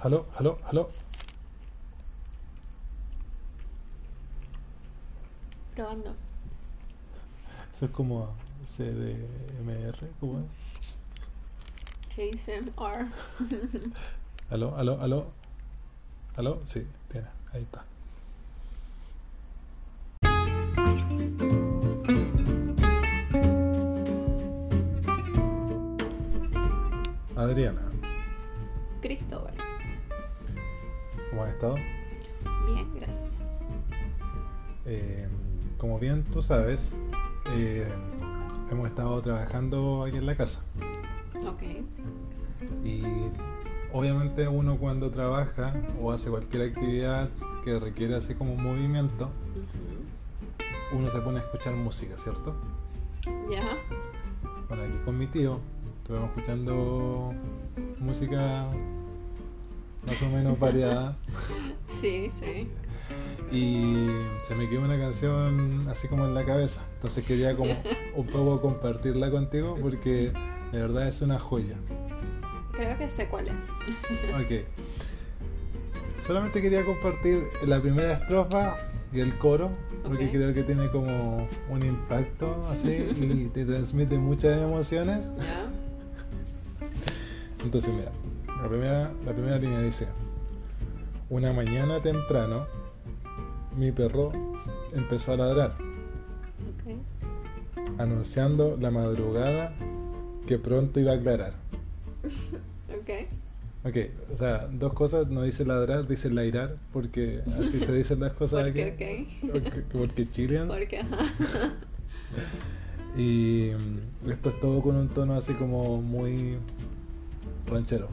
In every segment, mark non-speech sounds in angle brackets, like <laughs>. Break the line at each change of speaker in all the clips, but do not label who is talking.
aló, aló, aló.
Probando.
Eso es como CDMR, ¿cómo es?
ASMR.
Aló, aló, aló. Aló, sí, tiene, ahí está. Adriana,
Cristóbal.
¿Cómo has estado?
Bien, gracias.
Eh, como bien tú sabes, eh, hemos estado trabajando aquí en la casa.
Ok.
Y obviamente uno cuando trabaja o hace cualquier actividad que requiere así como un movimiento, uno se pone a escuchar música, ¿cierto?
Ya.
Bueno, aquí con mi tío estuvimos escuchando música más o menos variada <laughs>
Sí, sí.
y se me quedó una canción así como en la cabeza. Entonces quería como un poco compartirla contigo porque de verdad es una joya.
Creo que sé cuál es.
Ok. Solamente quería compartir la primera estrofa y el coro, porque creo que tiene como un impacto así y te transmite muchas emociones.
Ya.
Entonces, mira, la primera, la primera línea dice: Una mañana temprano, mi perro empezó a ladrar,
Ok.
anunciando la madrugada que pronto iba a aclarar. <laughs>
Ok.
Ok, o sea, dos cosas, no dice ladrar, dice lairar, porque así se dicen las cosas
Porque,
aquí. <laughs>
ok.
Porque, porque Chileans.
Porque, ajá. <laughs>
Y mm, esto es todo con un tono así como muy ranchero.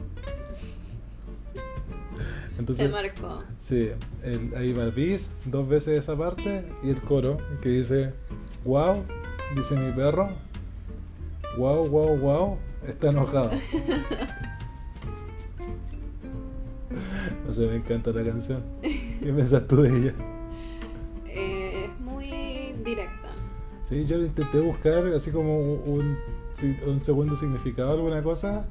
Te
Entonces,
marcó.
sí, el, ahí va el bis, dos veces esa parte, y el coro que dice, wow, dice mi perro, wow, wow, wow, está enojado. <laughs> No sé, me encanta la canción. ¿Qué piensas tú de ella?
Eh, es muy directa.
Sí, yo intenté buscar así como un, un, un segundo significado, alguna cosa.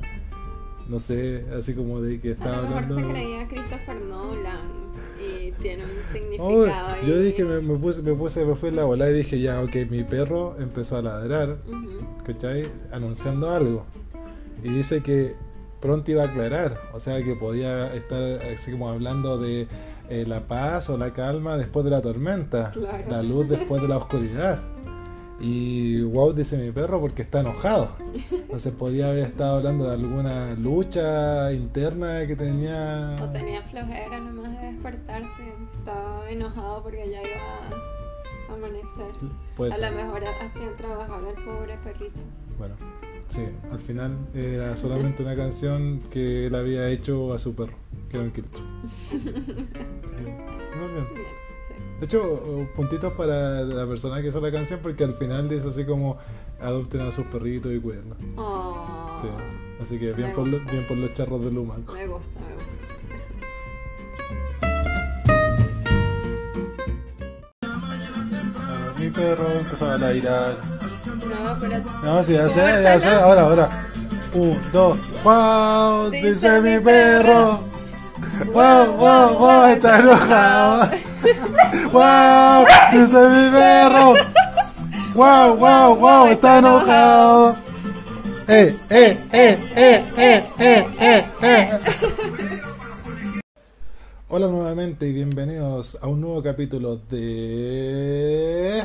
No sé, así como de que
A
estaba
lo mejor
hablando.
se creía Christopher Nolan y tiene un
Oh,
significado ahí.
yo dije, me, me puse, me puse, me fue en la bola y dije, ya, ok, mi perro empezó a ladrar,
Ujú.
¿cachai? Anunciando algo. Y dice que pronto iba a aclarar, o sea que podía estar así como hablando de eh, la paz o la calma después de la tormenta,
Claro.
la luz después de la oscuridad. Y wow, dice mi perro porque está enojado. Entonces podía haber estado hablando de alguna lucha interna que tenía.
O tenía flojera nomás de despertarse. Estaba enojado porque ya iba a amanecer.
Puede
a lo mejor hacían trabajar al pobre perrito.
Bueno, sí, al final era solamente una canción que él había hecho a su perro, que era un quiltro. <laughs> Sí, muy bien. De hecho, puntitos para la persona que hizo la canción porque al final dice así como adopten a sus perritos y cuídenlos.
Oh,
Sí. Así que bien por, lo- bien por los charros de Lumaco.
Me gusta, me gusta.
Mi perro empezó a ladrar.
No, pero
No, sí, ya sé, ya sé. Ahora, ahora. Un, dos. ¡Wow! Dice,
Dice
mi
mi
perro. ¡Wow, wow, wow! Está enojado. ¡Wow! Dice mi perro. ¡Wow, wow, wow! Está enojado. ¡Eh, eh, eh, eh, eh, eh, eh, eh! Hola nuevamente y bienvenidos a un nuevo capítulo de...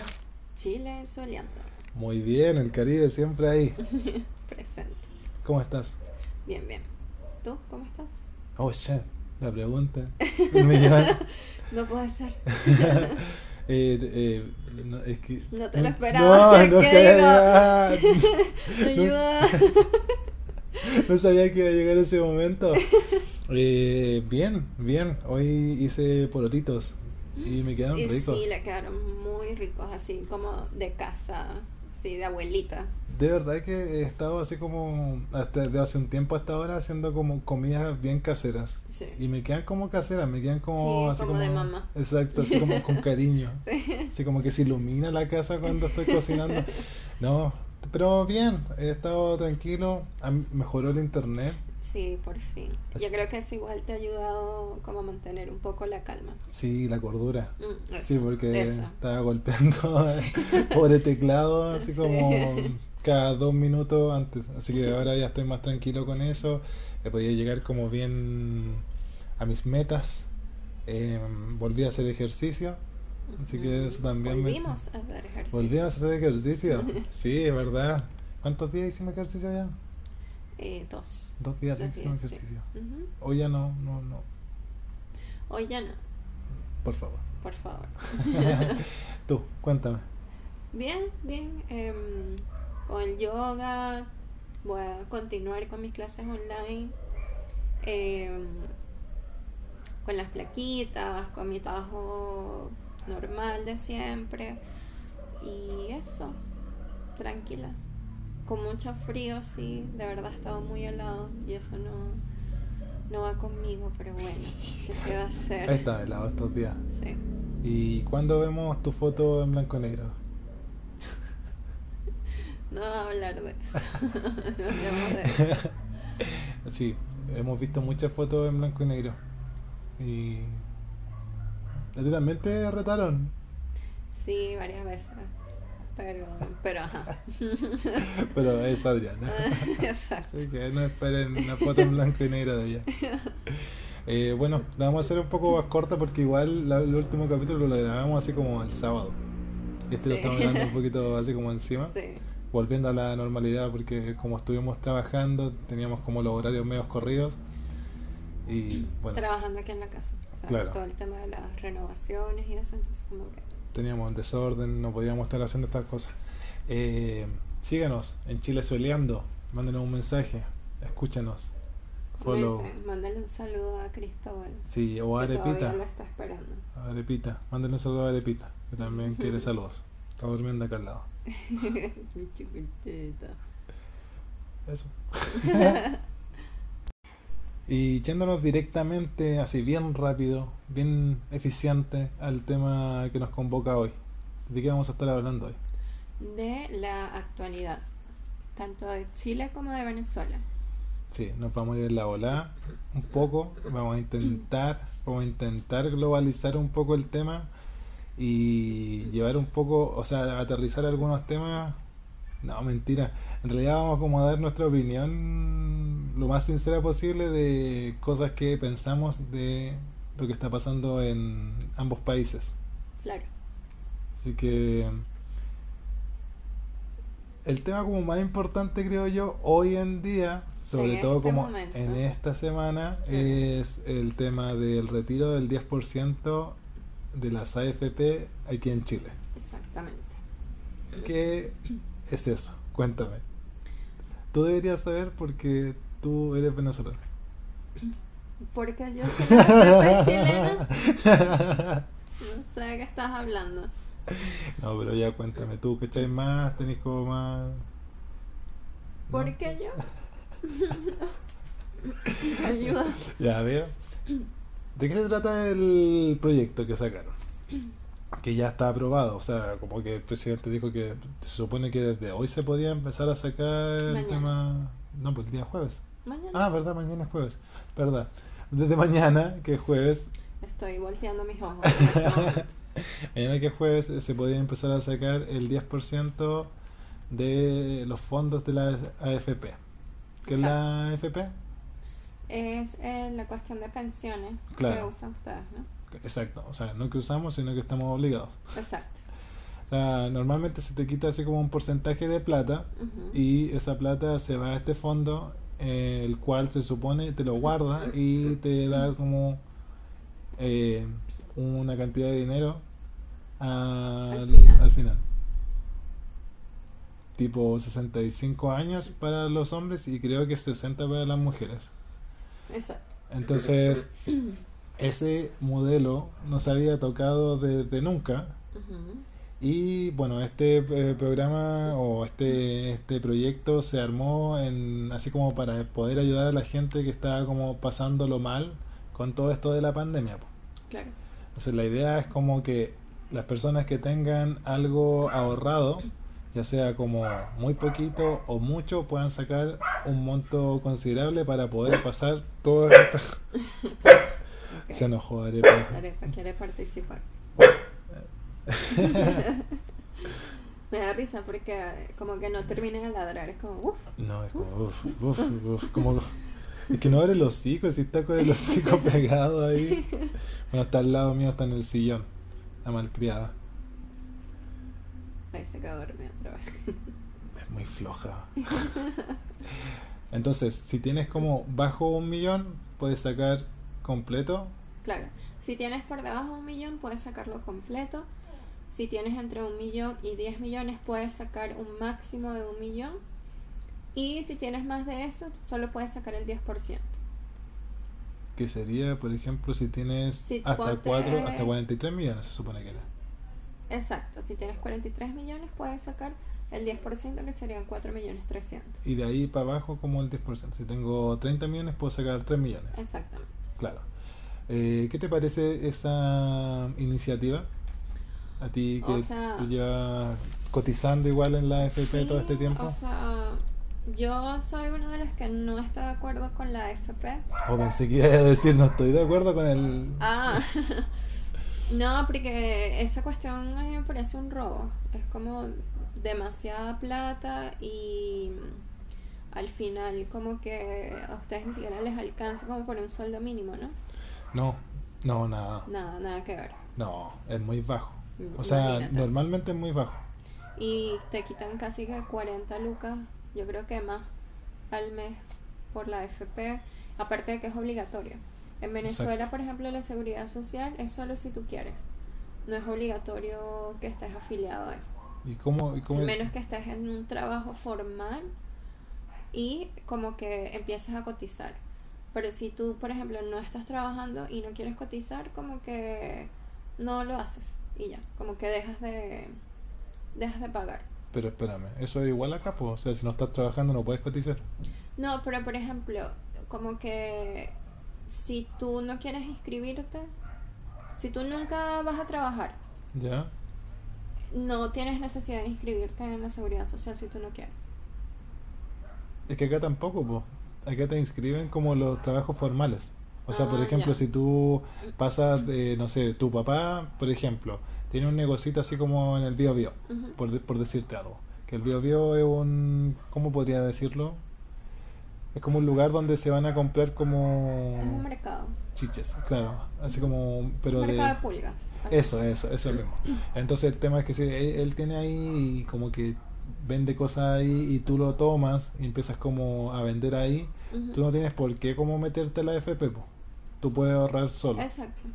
Chile soleando.
Muy bien, el Caribe siempre ahí. <laughs>
Presente.
¿Cómo estás?
Bien, bien. ¿Tú cómo estás?
Oh, shit, la pregunta. Un millón. <laughs>
No puede ser. <laughs>
Eh, eh, no, es que...
No te lo esperaba.
No, no,
¿Qué
que-
digo?
ah, <laughs>
Ayuda. <laughs>
no sabía que iba a llegar ese momento. Eh, bien, bien. Hoy hice porotitos y me quedaron
Y
ricos.
sí, le quedaron muy ricos, así como de casa, sí, de abuelita.
De verdad que he estado así como, hasta de hace un tiempo hasta ahora, haciendo como comidas bien caseras.
Sí.
Y me quedan como caseras, me quedan como...
Sí,
así
como de mamá.
Exacto, así como con <laughs> cariño.
Sí.
Así como que se ilumina la casa cuando estoy cocinando. <laughs> No, pero bien, he estado tranquilo, mejoró el internet.
Sí, por fin.
Es-
Yo creo que eso igual te ha ayudado como a mantener un poco la calma.
Sí, la cordura.
Mm, eso,
Sí, porque
eso.
estaba golpeando <laughs> <laughs> por el teclado así
Sí.
como cada dos minutos antes. Así que ahora ya estoy más tranquilo con eso. He podido llegar como bien a mis metas. Eh, volví a hacer ejercicio. Así que eso también me-
Volvimos a hacer ejercicio.
Volvimos a hacer ejercicio. <laughs> Sí, es verdad. ¿Cuántos días hicimos ejercicio ya?
Eh, dos.
Dos días
Dos
hicimos
días, sí.
ejercicio. Hoy ya no, no, no.
Hoy ya no,
Por favor.
por favor. <laughs>
Tú, cuéntame.
Bien, bien. em, con el yoga voy a continuar con mis clases online. em, con las plaquitas, con mi trabajo normal de siempre. Y eso, tranquila. Con mucho frío, sí, de verdad ha estado muy helado y eso no, no va conmigo, pero bueno, ¿qué se va a hacer?
Está, helado estos días.
Sí.
¿Y cuándo vemos tu foto en blanco y negro? <laughs>
No vamos a hablar de eso. <laughs> <laughs> no hablemos de eso.
sí, hemos visto muchas fotos en blanco y negro. Y. ¿A ti también te retaron?
Sí, varias veces. Pero, pero ajá. <laughs>
Pero es Adriana. <laughs>
Exacto.
Así que no esperen una foto en blanco y negro de ella. <laughs> Eh, bueno, la vamos a hacer un poco más corta porque igual la- el último capítulo lo grabamos así como el sábado. Este lo estamos grabando un poquito así como encima.
Sí.
volviendo a la normalidad porque como estuvimos trabajando teníamos como los horarios medios corridos y bueno
Trabajando aquí en la casa. O sea,
Claro.
todo el tema de las renovaciones y eso, entonces como que...
teníamos desorden no podíamos estar haciendo estas cosas Eh, síganos en Chile Soleando mándenos un mensaje escúchanos follow
mándale un saludo a Cristóbal.
sí o a Arepita
lo está esperando.
a Arepita mándenos un saludo a Arepita que también quiere <laughs> saludos está durmiendo acá al lado. <laughs> Eso. <laughs> y yéndonos directamente, así bien rápido, bien eficiente al tema que nos convoca hoy. ¿De qué vamos a estar hablando hoy?
De la actualidad, tanto de Chile como de Venezuela.
Sí, nos vamos a ir en la ola un poco, vamos a intentar, <clears throat> vamos a intentar globalizar un poco el tema y llevar un poco, o sea, aterrizar algunos temas. No, mentira. En realidad vamos como a dar nuestra opinión lo más sincera posible de cosas que pensamos de lo que está pasando en ambos países.
Claro.
Así que el tema como más importante creo yo hoy en día, sobre
En
todo
este
como
momento.
en esta semana,
Claro.
es el tema del retiro del 10% de las AFP aquí en Chile.
Exactamente.
¿Qué es eso? Cuéntame. Tú deberías saber porque tú eres venezolano.
Porque yo soy chilena. No sé de qué estás hablando.
No, pero ya cuéntame, tú que echáis más, tenés como más...
¿Por
¿no?
qué yo? <laughs> Ayuda.
Ya, a ver. ¿De qué se trata el proyecto que sacaron? Que ya está aprobado, o sea, como que el presidente dijo que se supone que desde hoy se podía empezar a sacar el tema... No, pues el día jueves.
Mañana
Ah, verdad, mañana es jueves. Verdad. Desde mañana, que es jueves,
estoy volteando mis ojos. <laughs>
mañana que es jueves eh, se podía empezar a sacar el 10% de los fondos de la AFP. ¿Qué es la AFP?
Es eh, la cuestión de pensiones que
Claro.
usan ustedes, ¿no?
Exacto, o sea, no que usamos, sino que estamos obligados.
Exacto.
O sea, normalmente se te quita así como un porcentaje de plata y esa plata se va a este fondo, eh, el cual se supone te lo guarda y te da como eh, una cantidad de dinero al,
Al final.
al final. Tipo 65 años para los hombres y creo que 60 para las mujeres.
Exacto.
Entonces, ese modelo no se había tocado desde nunca. Y bueno, este eh, programa o este, este proyecto se armó en, así como para poder ayudar a la gente que estaba como pasándolo mal con todo esto de la pandemia.
Claro.
Entonces la idea es como que las personas que tengan algo ahorrado ya sea como muy poquito o mucho, puedan sacar un monto considerable para poder pasar todas estas... <laughs> <laughs> Se enojó Arepa.
Arepa quiere participar. <laughs> Me da risa porque como que no termina de ladrar, es como, uff,
No, es como, uf, uf, uf, como... Es que no abre los hocico, si está con el hocico <laughs> pegado ahí. Bueno, está al lado mío, está en el sillón, la malcriada.
ahí se quedó dormida otra vez.
Es muy floja. <laughs> Entonces, si tienes como bajo un millón, puedes sacar completo.
Claro, si tienes por debajo de un millón puedes sacarlo completo. Si tienes entre un millón y 10 millones puedes sacar un máximo de un millón. Y si tienes más de eso, solo puedes sacar el 10%.
Que sería, por ejemplo, si tienes
Sí,
hasta
ponte-
4, hasta 43 millones, se supone que era.
Exacto, si tienes 43 millones puedes sacar el 10% que serían 4 millones 300.
Y de ahí para abajo como el 10%. Si tengo 30 millones, puedo sacar 3 millones.
Exactamente.
Claro. Eh, ¿Qué te parece esa iniciativa? A ti que
O sea-
tú llevas cotizando igual en la FP todo
Sí,
este tiempo.
O sea, yo soy una de las que no está de acuerdo con la FP.
O pensé que iba a decir, no estoy de acuerdo con el...
Ah, <laughs> no, porque esa cuestión a mí me parece un robo. Es como demasiada plata y al final como que a ustedes ni siquiera les alcanza como por un sueldo mínimo, ¿no?
No, no, nada.
Nada, nada que ver.
No, es muy bajo. O sea,
imagínate.
normalmente es muy bajo.
Y te quitan casi que 40 lucas, yo creo que más al mes por la FP, aparte de que es obligatorio. En Venezuela,
Exacto.
por ejemplo, la seguridad social es solo si tú quieres. No es obligatorio que estés afiliado a eso.
¿Y cómo? Y cómo
menos que estés en un trabajo formal y como que empieces a cotizar. Pero si tú, por ejemplo, no estás trabajando y no quieres cotizar, como que no lo haces y ya, como que dejas de dejas de pagar.
Pero espérame, eso es igual acá, pues. O sea, si no estás trabajando no puedes cotizar.
No, pero por ejemplo, como que si tú no quieres inscribirte, si tú nunca vas a trabajar,
¿Ya?
no tienes necesidad de inscribirte en la seguridad social si tú no quieres.
Es que acá tampoco, pues. Acá te inscriben como los trabajos formales. O sea, por
Ah,
ejemplo,
ya.
si tú pasas de, no sé, tu papá, por ejemplo, tiene un negocito así como en el Bio Bio, por, de- por decirte algo. Que el Bio Bio es un, ¿cómo podría decirlo? Es como un lugar donde se van a comprar como
Es un mercado.
chiches, claro, así como, pero
un
de...
mercado de pulgas.
Eso, eso, eso mismo. Entonces el tema es que si él, él tiene ahí y como que vende cosas ahí y tú lo tomas y empiezas como a vender ahí.
Ujú.
tú no tienes por qué como meterte la FP, po. Tú puedes ahorrar solo,
Exacto.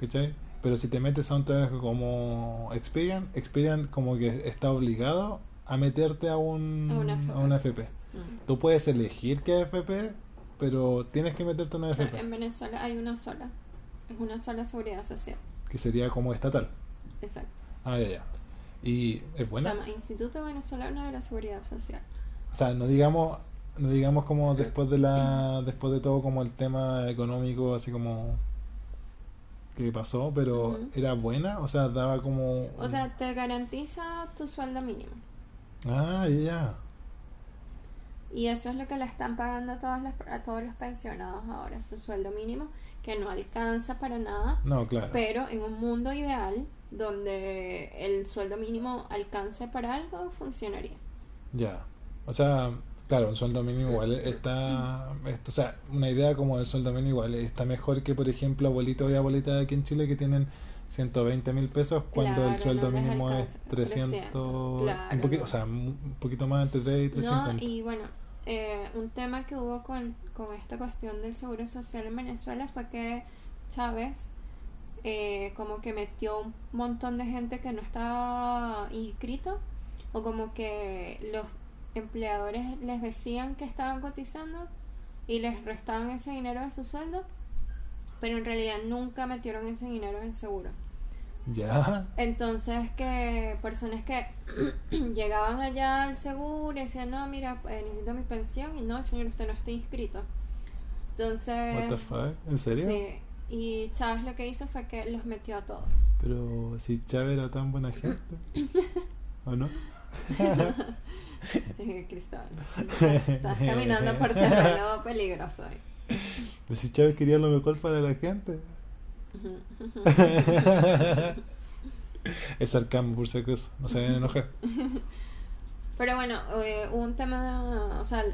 ¿cachai? Pero si te metes a un trabajo como Experian, Experian como que está obligado a meterte a, un,
A una FP.
a una FP.
Mm.
Tú puedes elegir qué FP, pero tienes que meterte a una FP,
en Venezuela hay una sola. Es una sola seguridad social.
que sería como estatal.
Exacto.
Ah, ya, ya. Y es buena.
Se llama Instituto Venezolano de la Seguridad Social.
O sea, no digamos, no digamos como después de la, después de todo como el tema económico, así como que pasó, pero era buena, o sea, daba como,
O sea, te garantiza tu sueldo mínimo.
ah, ya, ya.
Y eso es lo que le están pagando a, todas las, a todos los pensionados ahora, su sueldo mínimo, que no alcanza para nada,
no, claro,
pero en un mundo ideal donde el sueldo mínimo alcance para algo, funcionaría.
ya, o sea, claro, un sueldo mínimo igual está, esto, o sea, una idea como del sueldo mínimo igual está mejor que, por ejemplo, abuelitos y abuelitas aquí en Chile que tienen 120 mil pesos cuando el
Claro,
sueldo
no
mínimo es
alcanza.
300,
300, claro,
un poquito,
no.
o sea, un poquito más entre 3 y 350.
No, y bueno, eh, un tema que hubo con, con esta cuestión del seguro social en Venezuela fue que Chávez eh, como que metió un montón de gente que no estaba inscrito o como que los empleadores les decían que estaban cotizando y les restaban ese dinero de su sueldo, pero en realidad nunca metieron ese dinero en seguro.
Ya,
Entonces que personas que <clears throat> llegaban allá al seguro y decían, no, mira, eh, necesito mi pensión y no, señor, usted no está inscrito. Entonces,
what the fuck, ¿en serio?
sí, y Chávez lo que hizo fue que los metió a todos.
Pero si Chávez era tan buena gente, <laughs> ¿o no? <laughs> <laughs>
Cristóbal, <laughs> estás caminando por terreno peligroso ahí.
Pues si Chávez quería lo mejor para la gente. <laughs> es sarcasmo, por si acaso. No se vayan a enojar.
Pero bueno, eh, un tema, o sea,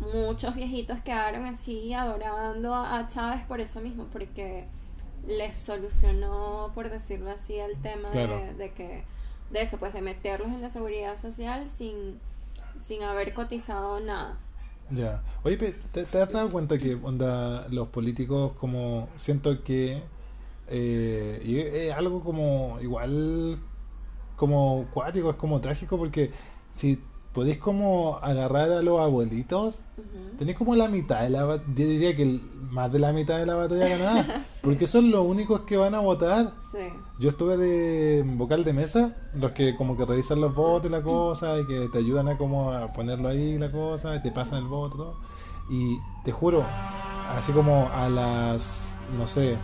muchos viejitos quedaron así adorando a Chávez por eso mismo, porque les solucionó, por decirlo así, el tema
Claro.
de, de que de eso, pues de meterlos en la seguridad social sin, sin haber cotizado nada.
Ya. Oye, ¿te, has dado cuenta que onda, los políticos como siento que eh, es algo como igual como cuático, es como trágico porque si podéis como agarrar a los abuelitos,
Ujú.
tenéis como la mitad de la ba- yo diría que más de la mitad de la batalla ganada, <laughs> porque son los únicos que van a votar.
Sí.
Yo estuve de vocal de mesa, los que como que revisan los votos y la cosa, y que te ayudan a como a ponerlo ahí la cosa, y te pasan el voto todo. Y te juro, así como a las, no sé,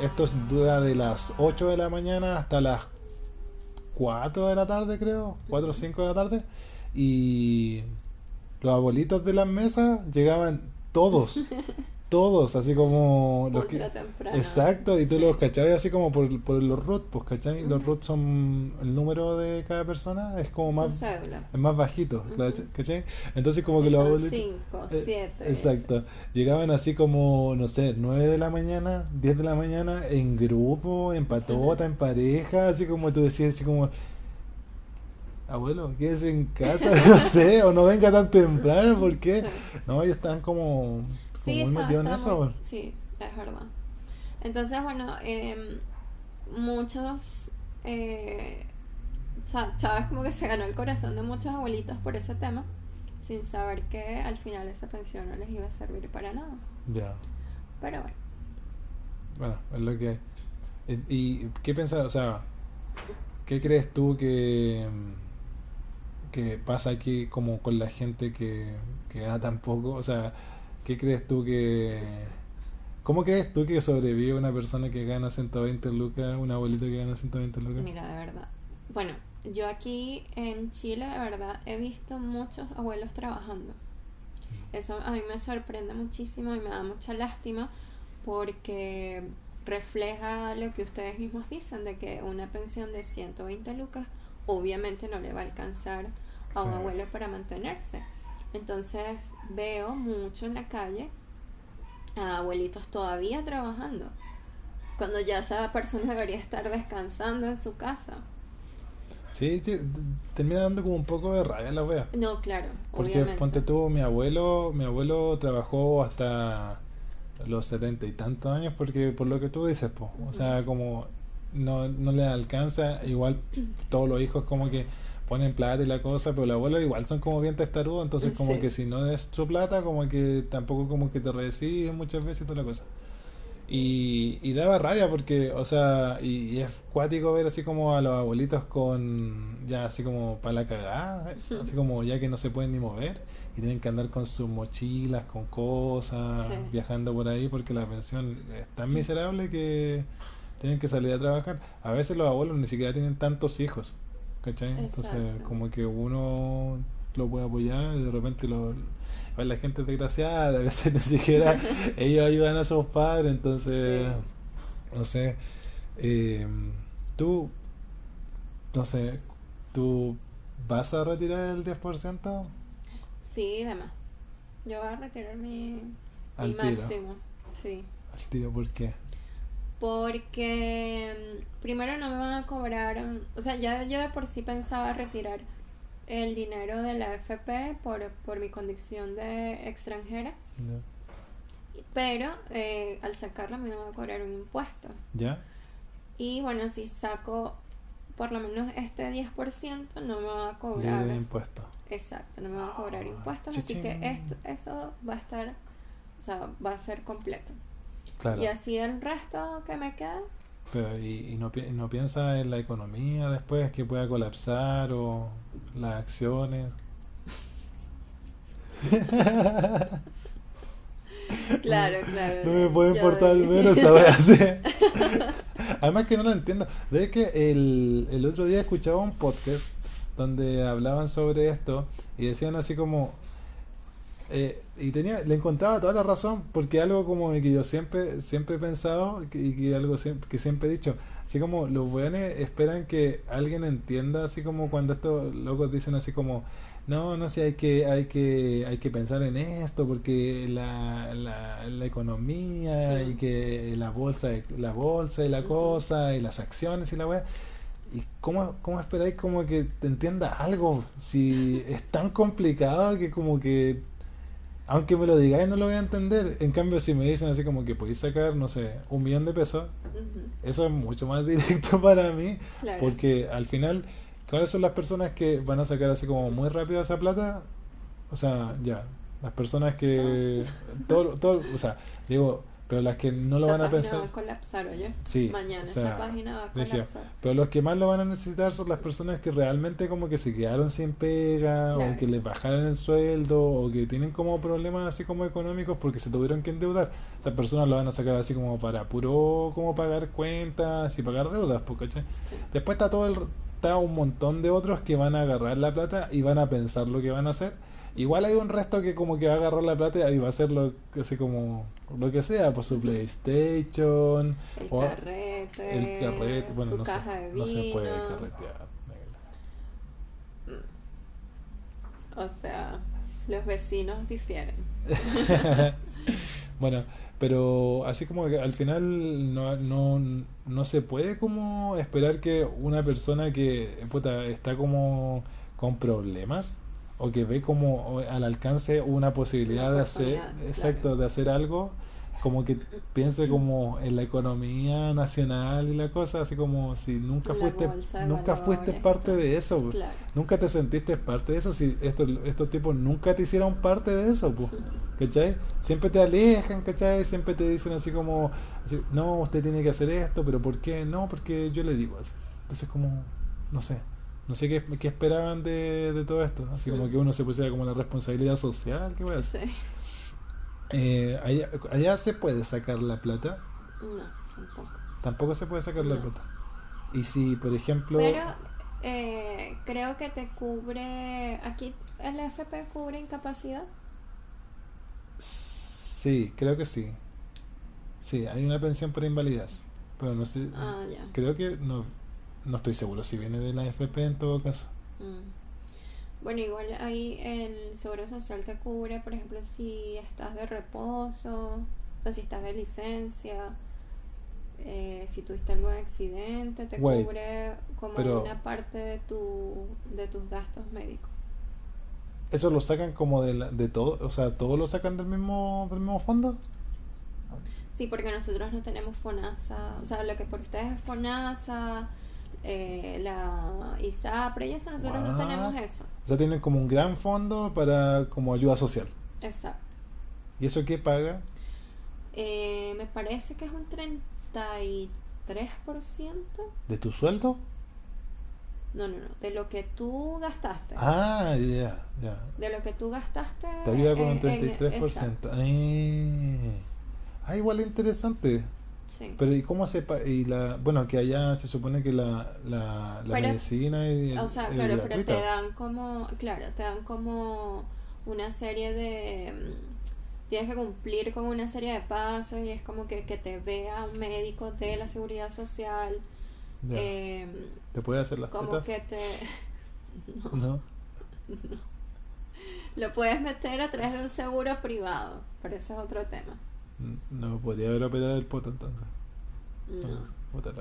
esto es- dura de las 8 de la mañana hasta las 4 de la tarde creo, 4 o 5 de la tarde, y los abuelitos de las mesas llegaban todos, <laughs> todos, así como los que...
Temprano.
Exacto, y tú
Sí.
los cachabas así como por, por los root, pues cachai, los root son el número de cada persona es como más
cédula.
es más bajito,
Ujú.
¿cachai? Entonces como que
Y
los
son
abuelitos
cinco,
eh,
siete.
Exacto. Llegaban así como, no sé, 9 de la mañana, 10 de la mañana, en grupo, en patota, en pareja, así como tú decías, así como, abuelo, quédese en casa, <laughs> no sé, o no venga tan temprano, ¿por qué? No, ellos están como, como
Sí,
muy metidos en eso.
muy- Sí, es verdad. Entonces, bueno, em, muchos. Eh, o sea, Chávez como que se ganó el corazón de muchos abuelitos por ese tema, sin saber que al final esa pensión no les iba a servir para nada.
Ya.
Pero bueno,
Bueno, es lo que. Eh, ¿Y qué piensas? O sea, ¿qué crees tú que, que pasa aquí como con la gente que, que gana tan poco? O sea, ¿qué crees tú que... ¿Cómo crees tú que sobrevive una persona que gana 120 lucas, un abuelito que gana 120 lucas?
mira, de verdad. Bueno, yo aquí en Chile, de verdad, he visto muchos abuelos trabajando. Eso a mí me sorprende muchísimo y me da mucha lástima porque refleja lo que ustedes mismos dicen de que una pensión de 120 lucas obviamente no le va a alcanzar a un
Sí.
abuelo para mantenerse. Entonces veo mucho en la calle a abuelitos todavía trabajando cuando ya esa persona debería estar descansando en su casa.
Sí, te- termina dando como un poco de rabia la wea.
No, claro,
Porque
obviamente.
ponte tú, mi abuelo, mi abuelo trabajó hasta los setenta y tantos años porque por lo que tú dices, po, o sea, como no, no le alcanza, igual todos los hijos como que ponen plata y la cosa, pero los abuelos igual son como bien testarudos, entonces como
Sí.
que si no es su plata, como que tampoco como que te reciben muchas veces y toda la cosa. Y, y daba rabia porque, o sea, y, y es cuático ver así como a los abuelitos con, ya así como para la cagada, así como ya que no se pueden ni mover y tienen que andar con sus mochilas, con cosas,
Sí.
viajando por ahí porque la pensión es tan miserable que tienen que salir a trabajar. A veces los abuelos ni siquiera tienen tantos hijos, ¿cachai? Entonces como que uno lo puede apoyar y de repente lo... pues la gente es desgraciada, <laughs> a veces ni siquiera <laughs> ellos ayudan a sus padres, entonces,
Sí.
no sé, eh, tú, no sé, tú vas a retirar el 10%?
Sí, demás. Yo voy a retirar mi,
Al
mi máximo. Sí.
Al tiro, ¿por qué?
Porque mm, primero no me van a cobrar, mm, o sea, ya yo de por sí pensaba retirar el dinero de la FP por, por mi condición de extranjera, pero eh, al sacarla me van a cobrar un impuesto.
¿Ya?
Y bueno, si saco por lo menos este 10%, no me van a cobrar.
Libre de impuestos.
Exacto, no me van a cobrar
Ah,
impuestos, así que esto, eso va a estar, o sea, va a ser completo.
Claro.
Y así el resto que me queda,
Pero, ¿y, y no, pi- no piensa en la economía después que pueda colapsar o las acciones? <laughs>
claro, claro.
No me puede
yo-
importar menos esa wea así. <laughs> Además que no lo entiendo. De que el, el otro día escuchaba un podcast donde hablaban sobre esto y decían así como eh, y tenía le encontraba toda la razón porque algo como que yo siempre siempre he pensado y que algo siempre, que siempre he dicho así como los buenos esperan que alguien entienda así como cuando estos locos dicen así como no, no sé, hay que, hay que, hay que pensar en esto porque la, la, la economía y que la bolsa, la bolsa y la cosa y las acciones y la weá. ¿Y cómo, cómo esperáis como que te entienda algo? Si es tan complicado que como que, aunque me lo digáis, no lo voy a entender. En cambio, si me dicen así como que podéis sacar, no sé, un millón de pesos, eso es mucho más <laughs> directo para mí, porque al final ¿Cuáles son las personas que van a sacar así como muy rápido esa plata? O sea, ya, las personas que... Todo, todo, o sea, digo, pero las que no lo van a pensar...
Va a colapsar, oye.
Sí.
Mañana esa página va a colapsar.
pero los que más lo van a necesitar son las personas que realmente como que se quedaron sin pega, o que les bajaron el sueldo, o que tienen como problemas así como económicos porque se tuvieron que endeudar. Esas personas lo van a sacar así como para puro como pagar cuentas y pagar deudas, porque Después está todo el un montón de otros que van a agarrar la plata y van a pensar lo que van a hacer. Igual hay un resto que como que va a agarrar la plata y va a hacer lo como lo que sea, por pues su PlayStation,
el carrete,
el carrete, bueno, no, se, no se puede carretear.
O sea, los vecinos difieren. <laughs>
bueno, pero así como que al final no, no, no se puede como esperar que una persona que puta, está como con problemas o que ve como al alcance una posibilidad de hacer exacto de hacer algo como que piense como en la economía nacional y la cosa, así como si nunca fuiste nunca fuiste parte de eso, nunca te sentiste parte de eso, si estos, estos tipos nunca te hicieron parte de eso, pues, <laughs> ¿cachai? Siempre te alejan, ¿cachai? Siempre te dicen así como, no, usted tiene que hacer esto, pero ¿por qué? No, porque yo le digo así. Entonces como, no sé, no sé qué, qué esperaban de, de, todo esto, así como que uno se pusiera como la responsabilidad social, ¿qué voy a hacer? Eh, allá, allá, se puede sacar la plata.
No, tampoco.
Tampoco se puede sacar la plata. Y si, por ejemplo...
Pero eh, creo que te cubre... Aquí el FP cubre incapacidad.
Sí, creo que sí. Sí, hay una pensión por invalidez. Pero no sé...
Ah, ya.
Creo que no, no estoy seguro si viene de la FP en todo caso.
Mm. Bueno, igual ahí el seguro social te cubre, por ejemplo, si estás de reposo, o sea, si estás de licencia, eh, si tuviste algún accidente, te cubre como una parte de, tu, de tus gastos médicos.
¿Eso lo sacan como de, de todo? O sea, ¿todo lo sacan del mismo, del mismo fondo?
Sí. porque nosotros no tenemos FONASA. O sea, lo que por ustedes es FONASA, eh, la ISAPRE y eso, nosotros no tenemos eso.
O sea, tienen como un gran fondo para como ayuda social.
Exacto.
¿Y eso qué paga?
Eh, me parece que es un 33%.
¿De tu sueldo?
No, no, no. De lo que tú gastaste.
Ah, ya, ya.
De lo que tú gastaste.
Te ayuda con un 33%. ah, igual interesante. Pero ¿y cómo se y la bueno que allá se supone que la, la, medicina y
o sea, claro, pero te dan como claro, te dan como una serie de mm, tienes que cumplir con una serie de pasos y es como que, que te vea un médico de la seguridad social eh,
te puede hacer las
como que te <laughs> <laughs> no, <laughs> no. lo puedes meter a través de un seguro privado pero ese es otro tema
no podría haber operado el poto entonces. No. la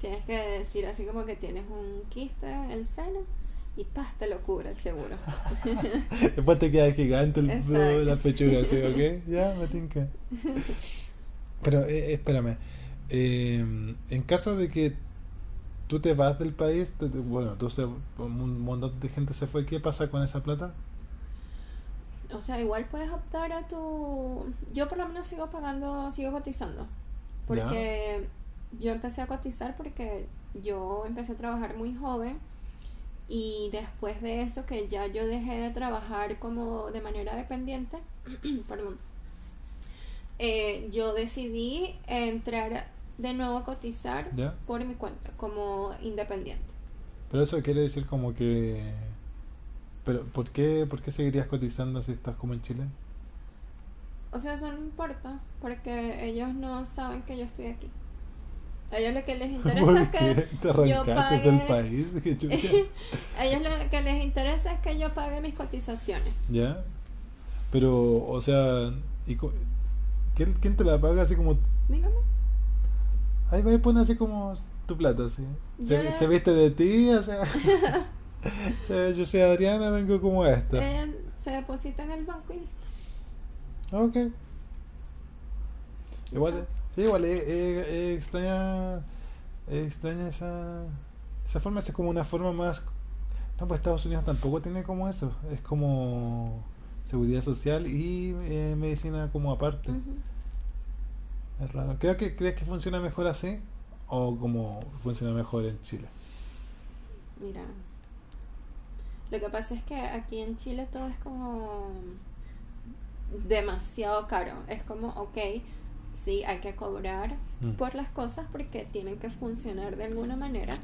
Tienes que decir así como que tienes un quiste en el seno y paz te lo cubre el seguro. <laughs>
Después te queda gigante el, la pechuga, ¿sí? ¿ok? Ya, me tinca. <laughs> Pero eh, espérame, eh, en caso de que tú te vas del país, bueno, entonces un montón de gente se fue, ¿qué pasa con esa plata?
O sea, igual puedes optar a tu... Yo por lo menos sigo pagando, sigo cotizando. Porque yo empecé a cotizar porque yo empecé a trabajar muy joven y después de eso que ya yo dejé de trabajar como de manera dependiente, <clears throat> perdón, eh, yo decidí entrar de nuevo a cotizar por mi cuenta como independiente.
Pero eso quiere decir como que... Pero ¿por qué, ¿por qué seguirías cotizando si estás como en Chile?
O sea, eso no importa, porque ellos no saben que yo estoy aquí. A ellos lo que les <laughs> interesa
¿Por
es que
te
yo
arrancaste
pague...
del país? <laughs> <laughs>
A ellos lo que les interesa es que yo pague mis cotizaciones.
¿Ya? Pero, o sea, ¿y co- ¿quién, quién te la paga así como...
Mi mamá.
Ahí va y pone así como tu plata, así. Se, se viste de ti, o sea... <laughs> yo soy Adriana, vengo como esta.
Ella se deposita en el banco y listo.
Ok. Igual, sí, igual es, es- es extraña, es extraña esa, esa forma, es como una forma más... No, pues Estados Unidos tampoco tiene como eso, es como seguridad social y eh, medicina como aparte. Es raro. Creo que, ¿Crees que funciona mejor así o como funciona mejor en Chile?
Mira, lo que pasa es que aquí en Chile todo es como demasiado caro. Es como, ok, sí, hay que cobrar
Mm.
por las cosas porque tienen que funcionar de alguna manera.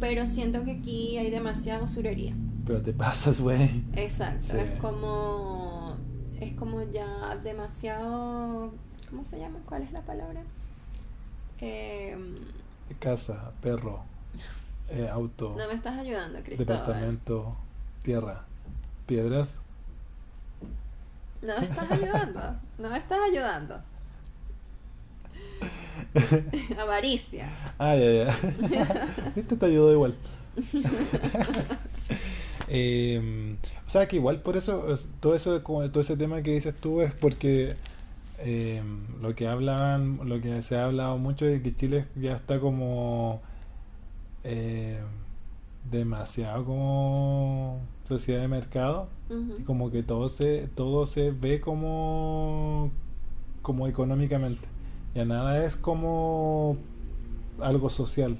Pero siento que aquí hay demasiada usurería.
Pero te pasas, güey.
Exacto,
Sí.
es como es como ya demasiado ¿cómo se llama? ¿Cuál es la palabra? Em,
Casa, perro, eh, auto,
no me estás ayudando, Cristóbal.
departamento, tierra, piedras.
No me estás ayudando, no me estás ayudando. <laughs> Avaricia.
Ah, ya, ya. <laughs> Este te ayudó igual. <laughs> Eh, o sea que igual por eso, es- todo eso, todo ese tema que dices tú es porque eh, lo que hablaban, lo que se ha hablado mucho de que Chile ya está como eh, demasiado como sociedad de mercado y como que todo se, todo se ve como, como económicamente. Ya nada es como algo social.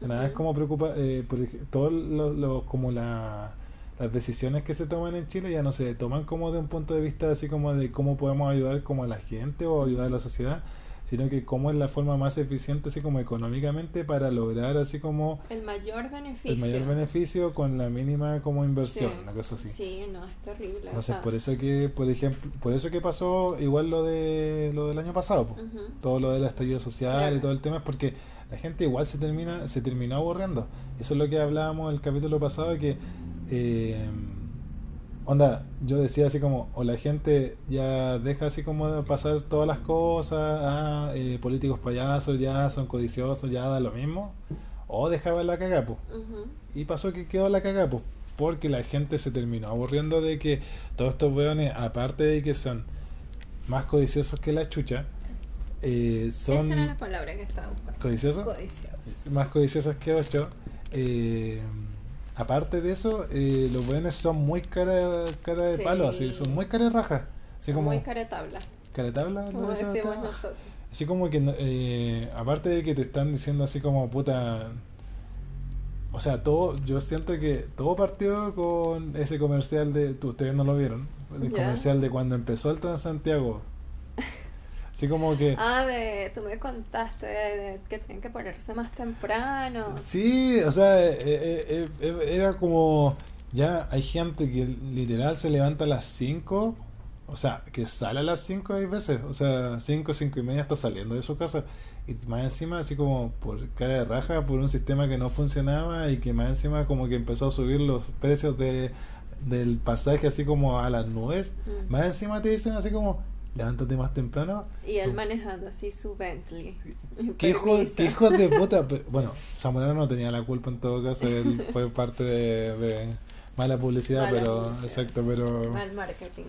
Ya nada es como preocupa, eh, todo lo, lo- como la, las decisiones que se toman en Chile ya no se toman como de un punto de vista así como de cómo podemos ayudar como a la gente o ayudar a la sociedad, sino que cómo es la forma más eficiente así como económicamente para lograr así como
El mayor beneficio.
el mayor beneficio con la mínima como inversión,
Sí.
una cosa así.
Sí, no, es terrible.
Entonces, por eso que, por ejemplo, por eso que pasó igual lo de lo del año pasado,
ujú.
todo lo del estallido social
Claro.
y todo el tema es porque la gente igual se termina se terminó aburriendo. Eso es lo que hablábamos el capítulo pasado que eh, onda, yo decía así como o la gente ya deja así como de pasar todas las cosas, ah, eh, políticos payasos ya son codiciosos, ya da lo mismo, o dejaba la cagá, po.
Ujú.
Y pasó que quedó la cagada, pues, porque la gente se terminó aburriendo de que todos estos weones, aparte de que son más codiciosos que la chucha, eh, son
Esa era la palabra que estaba buscando.
codiciosos,
Codicioso.
más codiciosos que ocho. eh, aparte de eso, eh, los weones son muy cara, cara de
Sí.
palo, así, son muy cara de raja. Así como
Muy caretabla,
cara de tabla,
como decimos nosotros.
Así como que, eh, aparte de que te están diciendo así como puta. O sea, todo, yo siento que todo partió con ese comercial de. Ustedes no lo vieron. El comercial de cuando empezó el Transantiago. Así como que.
Ah, de, tú me contaste de, de que tienen que ponerse más temprano.
Sí, o sea, eh, eh, eh, eh, era como. Ya hay gente que literal se levanta a las 5. O sea, que sale a las 5 hay veces. O sea, 5, 5 y media está saliendo de su casa. Y más encima, así como por cara de raja, por un sistema que no funcionaba y que más encima como que empezó a subir los precios de, del pasaje así como a las nubes.
Mm.
Más encima te dicen así como, levántate más temprano.
Y él manejando así su Bentley.
¿Qué <laughs> hijo, qué de puta? Bueno, Zamorano no tenía la culpa en todo caso, él <laughs> fue parte de, de mala publicidad,
Mala
pero
publicidad.
exacto, pero
Mal marketing.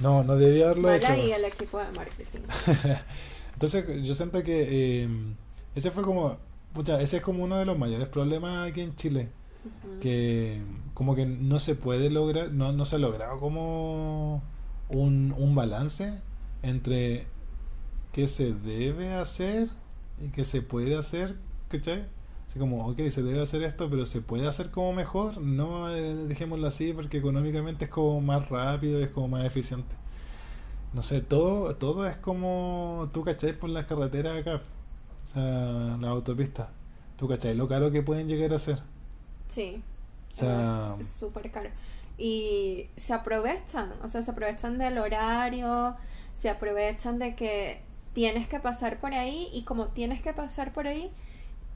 no, no debió haberlo
Mal
hecho.
ahí el equipo de marketing. <laughs>
Entonces yo siento que eh, ese fue como, pucha, ese es como uno de los mayores problemas aquí en Chile, que como que no se puede lograr, no, no se ha logrado como un, un balance entre qué se debe hacer y qué se puede hacer, ¿cachai? Así como, ok, se debe hacer esto, pero se puede hacer como mejor, no eh, dejémoslo así porque económicamente es como más rápido, es como más eficiente. No sé, todo, todo es como tú, ¿cachai? Por las carreteras acá, o sea, las autopistas. ¿Tú cachai lo caro que pueden llegar a ser?
Sí.
O sea,
Es súper caro. Y se aprovechan, o sea, se aprovechan del horario, se aprovechan de que tienes que pasar por ahí y como tienes que pasar por ahí,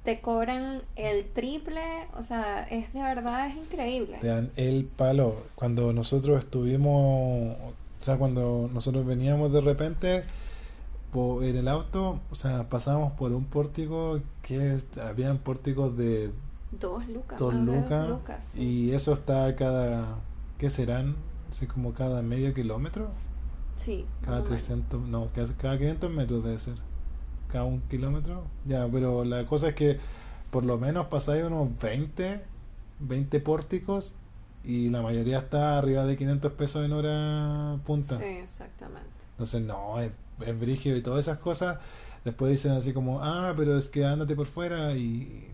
te cobran el triple, o sea, es de verdad, es increíble.
te dan el palo. Cuando nosotros estuvimos, o sea, cuando nosotros veníamos de repente en el auto, o sea, pasábamos por un pórtico que habían pórticos de
Dos lucas.
dos lucas
lucas, sí.
y eso está cada, ¿qué serán? Así como cada medio kilómetro,
Sí,
cada
más o menos.
300, no, cada, cada 500 metros debe ser, cada un kilómetro. Ya, pero la cosa es que por lo menos pasáis unos 20, 20 pórticos y la mayoría está arriba de 500 pesos en hora punta.
Sí, exactamente.
Entonces, no, es, es brígido y todas esas cosas. Después dicen así como, ah, pero es que ándate por fuera y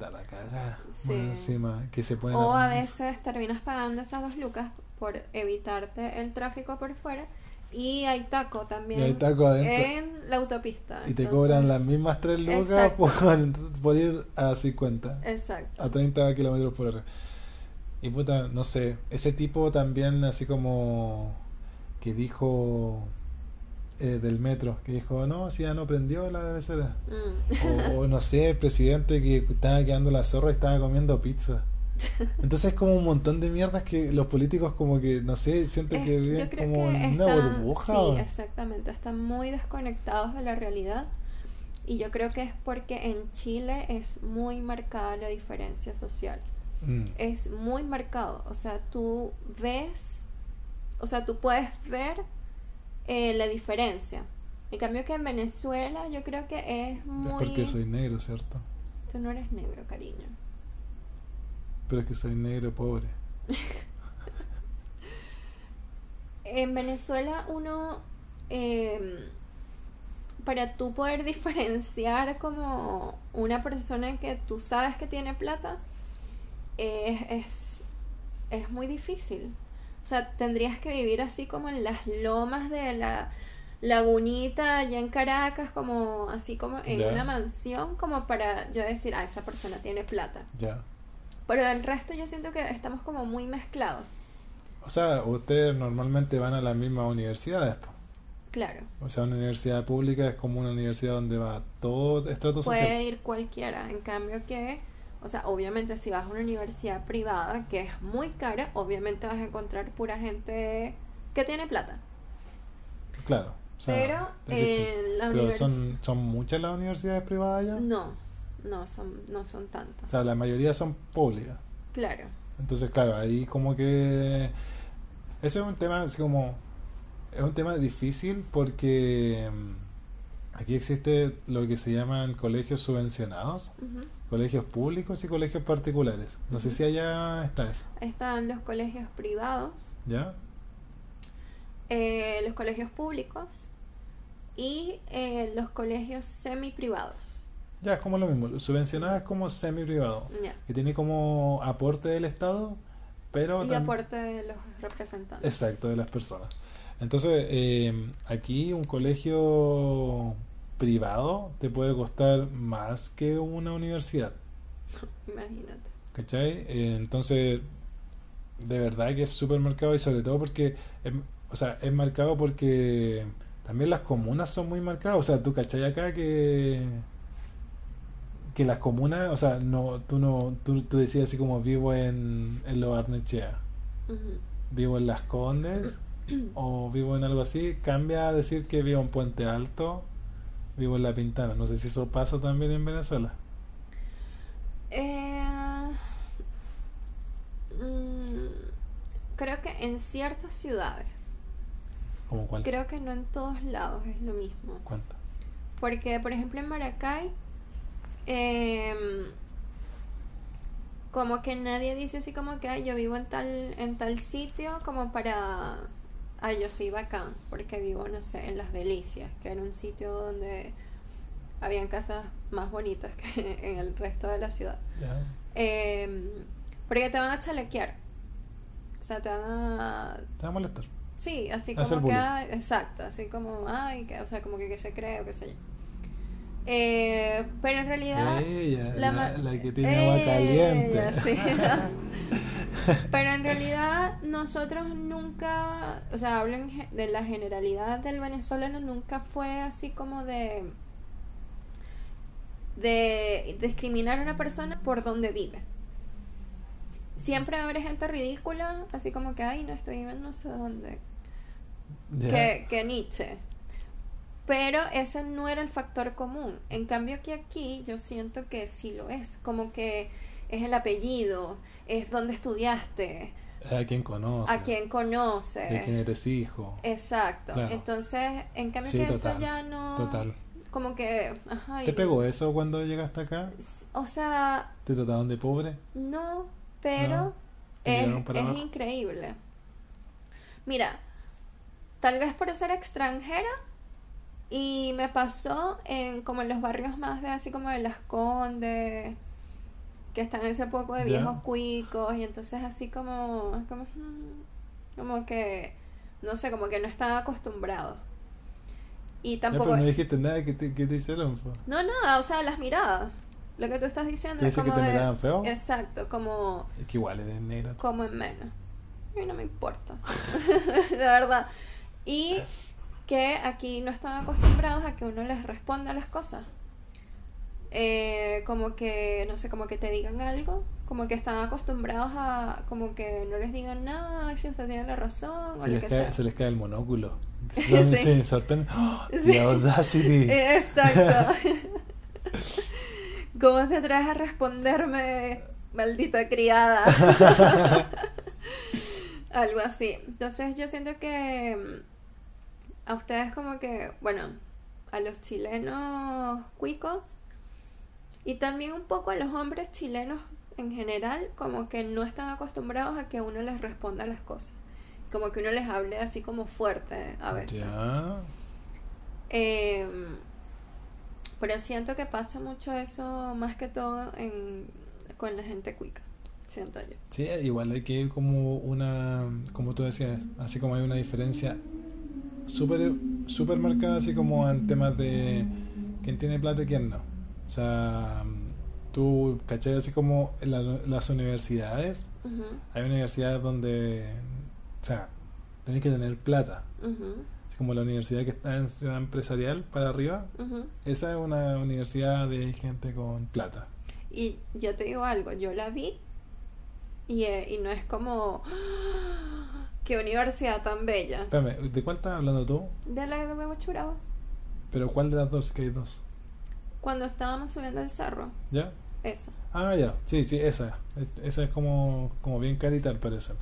da la cagada.
Sí.
encima, que se ponen
O a veces terminas pagando esas dos lucas por evitarte el tráfico por fuera y hay taco también
Y hay taco adentro.
en la autopista.
Y te cobran las mismas 3 lucas por, por ir a 50,
Exacto.
a 30 kilómetros por hora. Y puta, no sé, ese tipo también así como que dijo eh, del metro, que dijo, no, si ya no prendió la becera.
Mm.
O, o no sé, el presidente que estaba quedando la zorra y estaba comiendo pizza. <laughs> Entonces es como un montón de mierdas que los políticos como que, no sé, siento
Es-
que viven como
que
en una burbuja.
Sí,
o-
exactamente. Están muy desconectados de la realidad. Y yo creo que es porque en Chile es muy marcada la diferencia social.
Mm,
Es muy marcado. O sea, tú ves, o sea, tú puedes ver eh, la diferencia. En cambio que en Venezuela yo creo que es
Es
muy...
porque soy negro, ¿cierto?
Tú no eres negro, cariño.
Pero es que soy negro pobre. <laughs>
En Venezuela uno, eh, para tú poder diferenciar como una persona que tú sabes que tiene plata, eh, es, es muy difícil. O sea, tendrías que vivir así como en las lomas de la lagunita allá en Caracas, como así como en una mansión, como para yo decir, ah, esa persona tiene plata.
Ya.
Pero el resto yo siento que estamos como muy mezclados.
O sea, ustedes normalmente van a las mismas universidades.
Claro.
O sea, una universidad pública es como una universidad donde va todo estrato social.
Puede ir cualquiera. En cambio que, o sea, obviamente si vas a una universidad privada que es muy cara, obviamente vas a encontrar pura gente que tiene plata.
Claro. o sea,
Pero
distinto.
la
Pero son, son muchas las universidades privadas allá.
No, no son, no son tantas.
O sea, la mayoría son públicas.
Claro.
Entonces, claro, ahí como que... Ese es un tema así como... Es un tema difícil porque mm, aquí existe lo que se llaman colegios subvencionados, colegios públicos y colegios particulares. No sé si allá está eso,
Están los colegios privados,
¿ya?
eh, los colegios públicos y eh, los colegios semi privados.
Ya es como lo mismo, subvencionado es como semi-privado,
Ya.
que tiene como aporte del Estado, pero...
Y aporte de los representantes.
Exacto, de las personas. Entonces, eh, aquí un colegio privado te puede costar más que una universidad, <laughs>
Imagínate.
¿cachai? Eh, entonces, de verdad que es súper marcado y sobre todo porque, es- o sea, es marcado porque también las comunas son muy marcadas. O sea, tú, ¿cachai? Acá que que las comunas, o sea, no, tú no, tú, tú decías así como vivo en, en Lo Barnechea, vivo en Las Condes <clears throat> o vivo en algo así, cambia a decir que vivo en Puente Alto, vivo en La Pintana. No sé si eso pasa también en Venezuela.
Eh, mm, creo que en ciertas ciudades,
Como cuánto.
creo que no en todos lados es lo mismo.
¿Cuánto?
Porque, por ejemplo, en Maracay, em, como que nadie dice así como que "Ay, yo vivo en tal, en tal sitio como para, ay, yo soy bacán, porque vivo, no sé, en Las Delicias, que era un sitio donde habían casas más bonitas que <laughs> en el resto de la ciudad. Em, porque te van a chalequear. O sea, te van a...
Te va a molestar.
Sí, así como que... ay, exacto, así como, ay, que, o sea, como que, que se cree o qué sé yo. Eh, pero en realidad...
Ella,
la
la,
ma-
la que tiene agua caliente.
Ella, <laughs> sí. Pero en realidad nosotros nunca, o sea, hablo en ge- de la generalidad del venezolano, nunca fue así como de de discriminar a una persona por donde vive. Siempre va a haber gente ridícula, así como que, ay, no estoy viviendo no sé dónde,
Ya.
que, que Nietzsche. Pero ese no era el factor común. En cambio que aquí yo siento que sí lo es. Como que es el apellido, es donde estudiaste,
A quien conoce.
a quién
De quién eres hijo.
Exacto.
Claro.
Entonces, en cambio
Sí,
que
total,
eso ya no...
total.
Como que... Ajá,
¿Te
y-
pegó eso cuando llegaste acá?
O sea,
¿Te trataban de pobre?
no, pero
No,
es, es increíble. Mira, tal vez por ser extranjera y me pasó en como en los barrios más de así como de Las Condes que están ese poco de viejos cuicos y entonces así como como, como que no sé, como que no están acostumbrados. Y tampoco
pero no dijiste nada que te, que te hicieron.
No, no, o sea, las miradas. Lo que tú estás diciendo
¿Tú
es
que te
de-
miraban feo?
Exacto, como
Es que igual eres negra.
como en menos. A mí no me importa. <laughs> de verdad. Y que aquí no están acostumbrados a que uno les responda las cosas. Eh, como que, no sé, como que te digan algo. Como que están acostumbrados a, como que no les digan nada, si usted tiene la razón, o
Se
lo
les,
que
cae,
sea.
se les cae el monóculo. Se, <laughs>
Sí.
se sorprende. ¡Oh,
Sí.
The Audacity! <laughs>
Exacto. <laughs> ¿Cómo te atreves a responderme, maldita criada? Algo así. Entonces yo siento que a ustedes como que, bueno, a los chilenos cuicos y también un poco a los hombres chilenos en general, como que no están acostumbrados a que uno les responda las cosas. Como que uno les hable así como fuerte a veces.
Ya.
Eh, pero siento que pasa mucho eso más que todo en, con la gente cuica, siento yo.
Sí, igual hay que ir como una, como tú decías, así como hay una diferencia súper marcada, así como en temas de quién tiene plata y quién no. O sea, tú, ¿cachai? Así como en la- las universidades, hay universidades donde, o sea, tenés que tener plata. Así como la universidad que está en Ciudad Empresarial para arriba, esa es una universidad de gente con plata.
Y yo te digo algo, yo la vi y, eh, y no es como. Qué universidad tan bella.
Espérame, ¿de cuál estás hablando tú?
De la de Huachuraba.
Pero ¿cuál de las dos? Que hay dos.
Cuando estábamos subiendo el cerro,
¿Ya?
esa.
Ah, ya, sí, sí, esa. Es- Esa es como, como bien carita al parecer.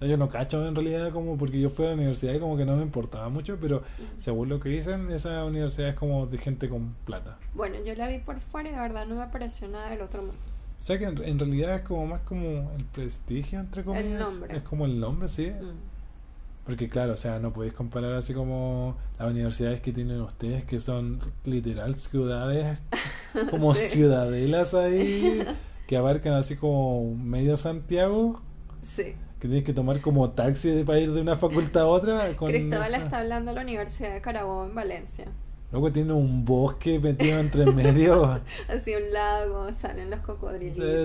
Yo no cacho en realidad como porque yo fui a la universidad y como que no me importaba mucho, pero según lo que dicen, esa universidad es como de gente con plata.
Bueno, yo la vi por fuera y de verdad no me pareció nada del otro mundo.
O sea que en, en realidad es como más como el prestigio, entre comillas.
nombre.
Es como el nombre, sí.
Mm.
Porque claro, o sea, no podéis comparar así como las universidades que tienen ustedes, que son literal ciudades, <laughs> como
Sí.
ciudadelas ahí, <laughs> que abarcan así como medio Santiago.
Sí.
que tienes que tomar como taxi para ir de una facultad a otra. Con
Cristóbal
esta-
está hablando de la Universidad de Carabobo en Valencia.
Luego tiene un bosque metido entre medio. <laughs>
Así un lago, salen los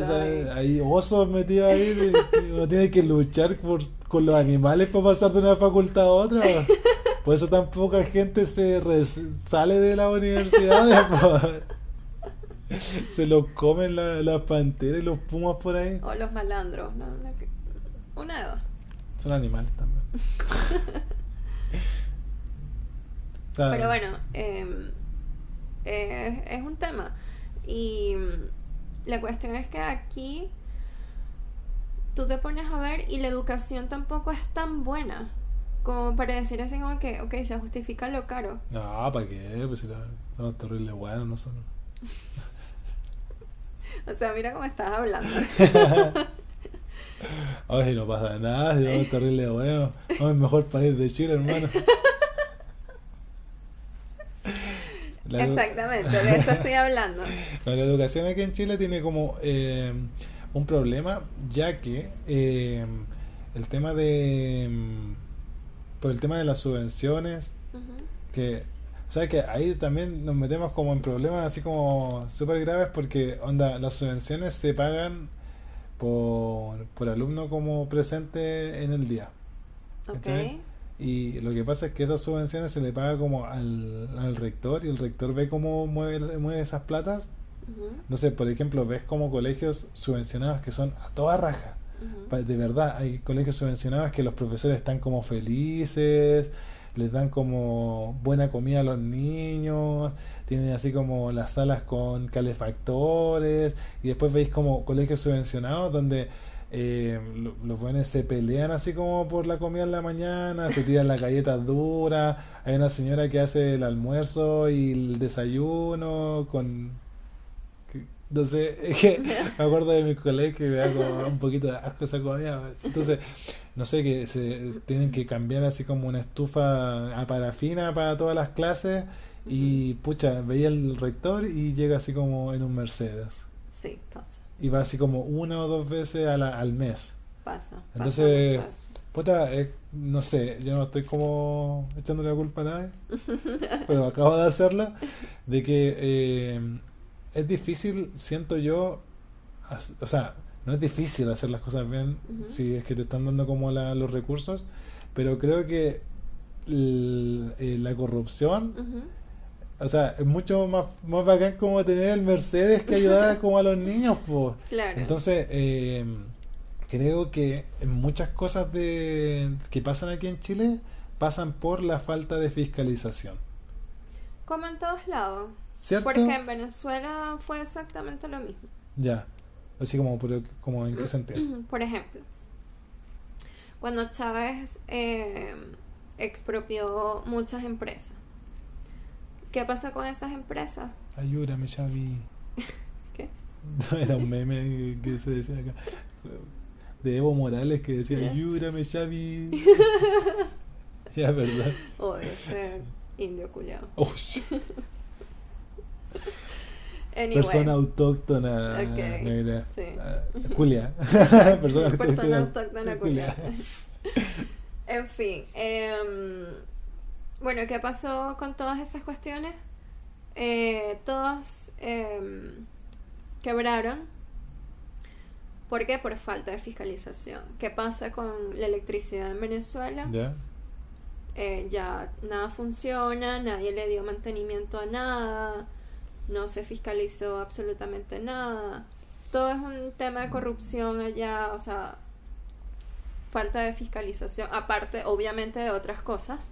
esa- hay osos metidos ahí. uno tiene que luchar por, con los animales para pasar de una facultad a otra. <laughs> Por eso tan poca gente se sale de las universidades. <laughs> po. Se los comen la- las panteras y los pumas por ahí.
O los malandros, ¿no? Una de dos.
Son animales también.
Pero bueno, eh, eh, es un tema. Y la cuestión es que aquí tú te pones a ver y la educación tampoco es tan buena como para decir así como que, ok, se justifica lo caro.
No, ¿para qué? Pues si la- somos terribles buenos, no son. <laughs>
O sea, mira cómo estás hablando. <laughs>
Ay, no pasa nada, somos <laughs> terribles buenos. Somos el mejor país de Chile, hermano. La
Exactamente, de eso estoy hablando. <laughs>
No, la educación aquí en Chile tiene como eh, un problema, ya que eh, el tema de. mm, Por el tema de las subvenciones, que O sea que ahí también nos metemos como en problemas así como súper graves porque, onda, las subvenciones se pagan por, por alumno como presente en el día.
Ok.
Y lo que pasa es que esas subvenciones se le paga como al, al rector y el rector ve cómo mueve, mueve esas platas. No sé, por ejemplo, ves como colegios subvencionados que son a toda raja. De verdad, hay colegios subvencionados que los profesores están como felices, les dan como buena comida a los niños, tienen así como las salas con calefactores, y después veis como colegios subvencionados donde eh, lo- los buenos se pelean así como por la comida en la mañana, se tiran las galletas duras, hay una señora que hace el almuerzo y el desayuno con sé, <laughs> es que me acuerdo de mi colegio que me da como un poquito de asco esa comida. Entonces, no sé, que se tienen que cambiar así como una estufa a parafina para todas las clases y pucha, veía el rector y llega así como en un Mercedes.
Sí, pasa,
Y va así como una o dos veces a la- al mes.
pasa. pasa
Entonces. Puta, eh, no sé, yo no estoy como echándole la culpa a nadie, <laughs> pero acabo de hacerla, de que eh, es difícil, siento yo, o sea, no es difícil hacer las cosas bien si es que te están dando como la- los recursos, pero creo que eh, la corrupción. O sea, es mucho más, más bacán como tener el Mercedes que ayudar <laughs> como a los niños, pues.
Claro.
Entonces, eh, creo que muchas cosas de, que pasan aquí en Chile pasan por la falta de fiscalización.
Como en todos lados.
¿Cierto?
Porque en Venezuela fue exactamente lo mismo.
Ya. Así como, como en qué sentido. <clears throat>
Por ejemplo, cuando Chávez eh, expropió muchas empresas, ¿qué pasó con esas empresas?
Ayúdame, Xavi. <laughs>
¿Qué? <laughs>
Era un meme que se decía acá. De Evo Morales que decía, ayúdame, Xavi. <laughs> ya, ¿verdad?
O ese indio culiao.
Ush.
Anyway,
Persona autóctona
Ok,
negra.
sí.
Ah, Julia. Persona
persona
autóctona,
autóctona culiao. En fin, em, bueno, ¿qué pasó con todas esas cuestiones? Eh, todos em, quebraron. ¿Por qué? Por falta de fiscalización. ¿Qué pasa con la electricidad en Venezuela?
¿Ya?
Eh, ya nada funciona, nadie le dio mantenimiento a nada, no se fiscalizó absolutamente nada. Todo es un tema de corrupción allá, o sea, falta de fiscalización, aparte obviamente de otras cosas,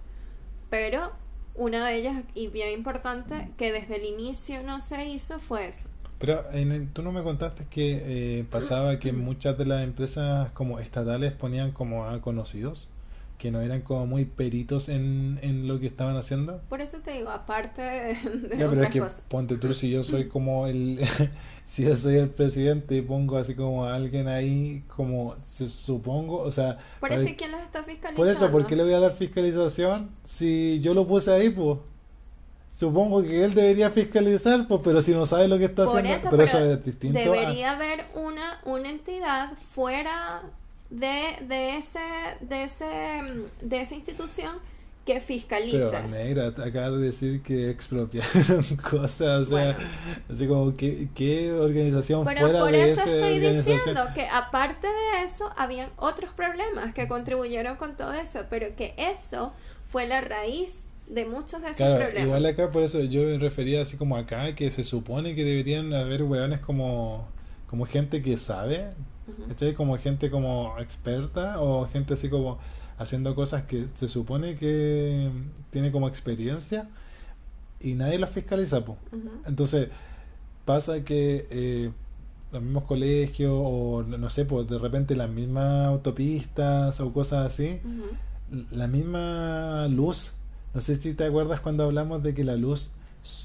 pero una de ellas y bien importante que desde el inicio no se hizo fue eso.
Pero en el- tú no me contaste que eh, pasaba que <clears throat> muchas de las empresas como estatales ponían como a conocidos, que no eran como muy peritos en, en lo que estaban haciendo.
Por eso te digo, aparte de, de
Ya, pero es
otras
que
cosas.
ponte tú, si yo soy <clears throat> como el, si yo soy el presidente y pongo así como a alguien ahí, como se supongo, o sea,
Por
para-
eso, ¿quién los está fiscalizando?
por eso, ¿por qué le voy a dar fiscalización si yo lo puse ahí, pues? Supongo que él debería fiscalizar, pues, pero si no sabe lo que está
Por
haciendo,
eso,
pero eso es distinto. a-
Debería haber una, una entidad fuera de, de ese, de ese, de esa institución que fiscalice.
Pero negra, acabas de decir que expropiaron <laughs> cosas, o sea,
Bueno.
así como que qué organización
Pero
fuera
por
de
eso estoy diciendo que aparte de eso, habían otros problemas que contribuyeron con todo eso, pero que eso fue la raíz de muchos de esos
Claro,
problemas.
igual acá por eso yo me refería así como acá que se supone que deberían haber weones como como gente que sabe. ¿cachai? Como gente como experta o gente así como haciendo cosas que se supone que tiene como experiencia y nadie los fiscaliza, po. Entonces pasa que eh, los mismos colegios o no sé, pues de repente las mismas autopistas o cosas así, la misma luz. No sé si te acuerdas cuando hablamos de que la luz,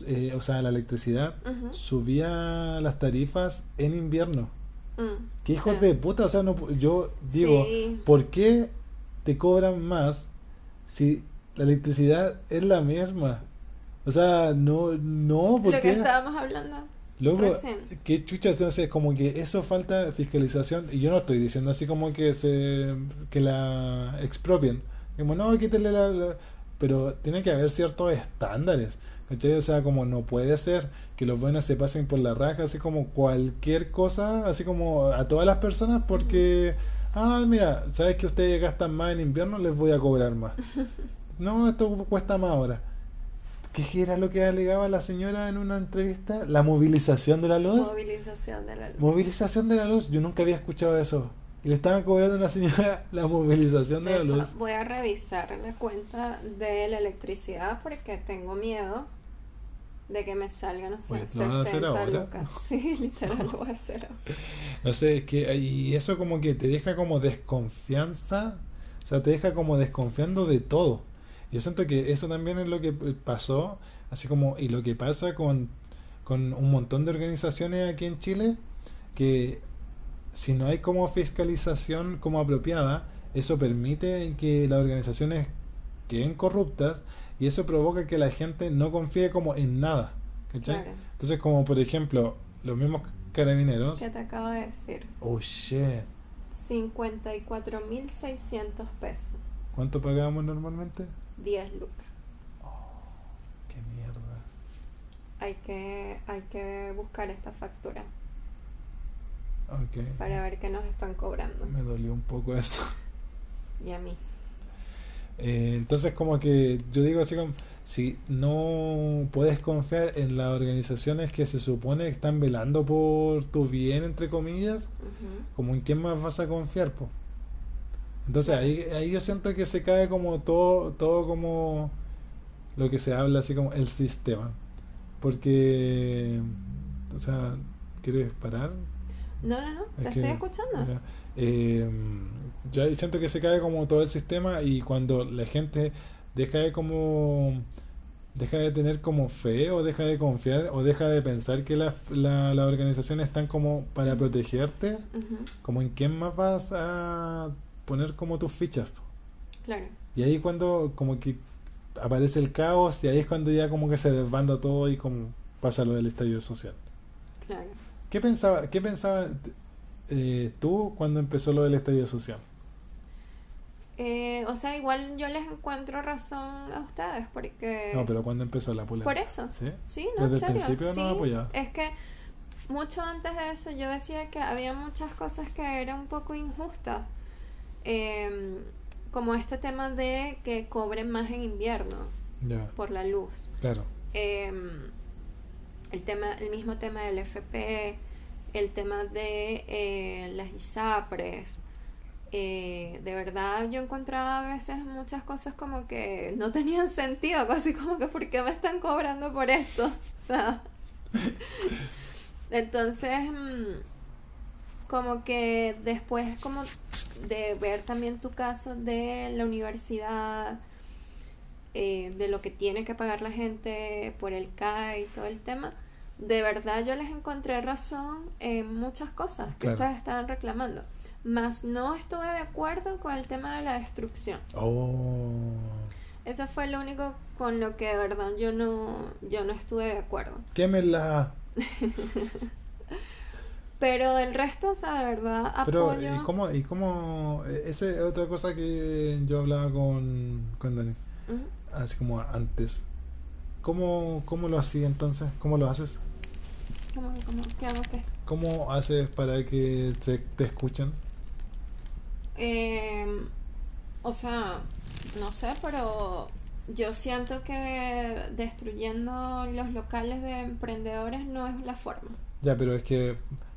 eh, o sea, la electricidad, subía las tarifas en invierno.
Mm.
¿Qué hijos de puta? O sea, no, yo digo,
Sí.
¿por qué te cobran más si la electricidad es la misma? O sea, no, no, ¿por
Lo que estábamos hablando.
Luego, qué chuchas, entonces como que eso falta fiscalización y yo no estoy diciendo así como que se que la expropien. Como no, quítale la, la- pero tiene que haber ciertos estándares. ¿Cachai? O sea, como no puede ser que los buenos se pasen por la raja, así como cualquier cosa, así como a todas las personas, porque, ah, mira, sabes que ustedes gastan más en invierno, les voy a cobrar más. <laughs> No, esto cuesta más ahora. ¿Qué era lo que alegaba la señora en una entrevista? La movilización de la luz.
Movilización de la luz.
Movilización de la luz. Yo nunca había escuchado eso. Y le estaban cobrando a una señora <laughs> la movilización de,
De
la
hecho,
luz.
voy a revisar la cuenta de la electricidad porque tengo miedo de que me salga, no sé,
Pues, ¿lo van a hacer
60
ahora?
lucas. <laughs> Sí, literal lo voy a hacer ahora. <laughs>
No sé, es que y eso como que te deja como desconfianza. O sea, te deja como desconfiando de todo. Yo siento que eso también es lo que pasó, así como, y lo que pasa con, con un montón de organizaciones aquí en Chile, que si no hay como fiscalización como apropiada, eso permite que las organizaciones queden corruptas y eso provoca que la gente no confíe como en nada. ¿cachai?
Claro.
Entonces, como por ejemplo, los mismos carabineros.
¿Qué te acabo de decir?
Oh shit.
54.600 pesos.
¿Cuánto pagábamos normalmente?
10 lucas.
Qué mierda.
Hay que, hay que buscar esta factura
Ok.
para ver qué nos están cobrando.
Me dolió un poco eso.
Y a mí.
Eh, entonces como que yo digo así como, si no puedes confiar en las organizaciones que se supone que están velando por tu bien, entre comillas, como en quién más vas a confiar, po? Entonces ahí, ahí yo siento que se cae como todo, todo como lo que se habla así como el sistema. Porque, o sea, ¿quieres parar?
No, no, no, te
que-
estoy escuchando.
Eh, yo ahí siento que se cae como todo el sistema y cuando la gente deja de como deja de tener como fe o deja de confiar o deja de pensar que las la, organizaciones están como para protegerte como en quién más vas a poner como tus fichas.
Claro.
y ahí cuando como que aparece el caos y ahí es cuando ya como que se desbanda todo y como pasa lo del estallido social
Claro.
¿qué pensaba qué pensaba eh, tú cuando empezó lo del estallido social?
Eh, o sea, igual yo les encuentro razón a ustedes porque...
No, pero ¿cuándo empezó la polémica?
Por eso.
¿Sí?
Sí, no,
Desde
en
el
serio.
principio
sí,
no apoyabas.
Es que mucho antes de eso yo decía que había muchas cosas que eran un poco injustas. Em, como este tema de que cobren más en invierno por la luz.
claro.
Em, el tema el mismo tema del FP el tema de eh, las ISAPRES eh, de verdad yo encontraba a veces muchas cosas como que no tenían sentido <laughs> casi como que ¿por qué me están cobrando por esto? <laughs> o sea entonces mm, como que después como de ver también tu caso de la universidad eh, de lo que tiene que pagar la gente por el CAE y todo el tema, de verdad yo les encontré razón en muchas cosas que
Claro.
ustedes estaban reclamando. Mas no estuve de acuerdo con el tema de la destrucción.
Oh.
Eso fue lo único con lo que de verdad yo no, yo no estuve de acuerdo.
Quémela. <laughs>
Pero del resto, o sea, de verdad
Pero,
apoyo.
¿y cómo? ¿Y cómo? eh, Esa es otra cosa que yo hablaba con, con Dani, así como antes. ¿Cómo, ¿Cómo lo hacías entonces? ¿Cómo lo haces?
¿Cómo, cómo, qué hago qué?
¿Cómo haces para que te, te escuchen?
Eh, o sea, no sé, pero yo siento que destruyendo los locales de emprendedores no es la forma.
Ya, pero es que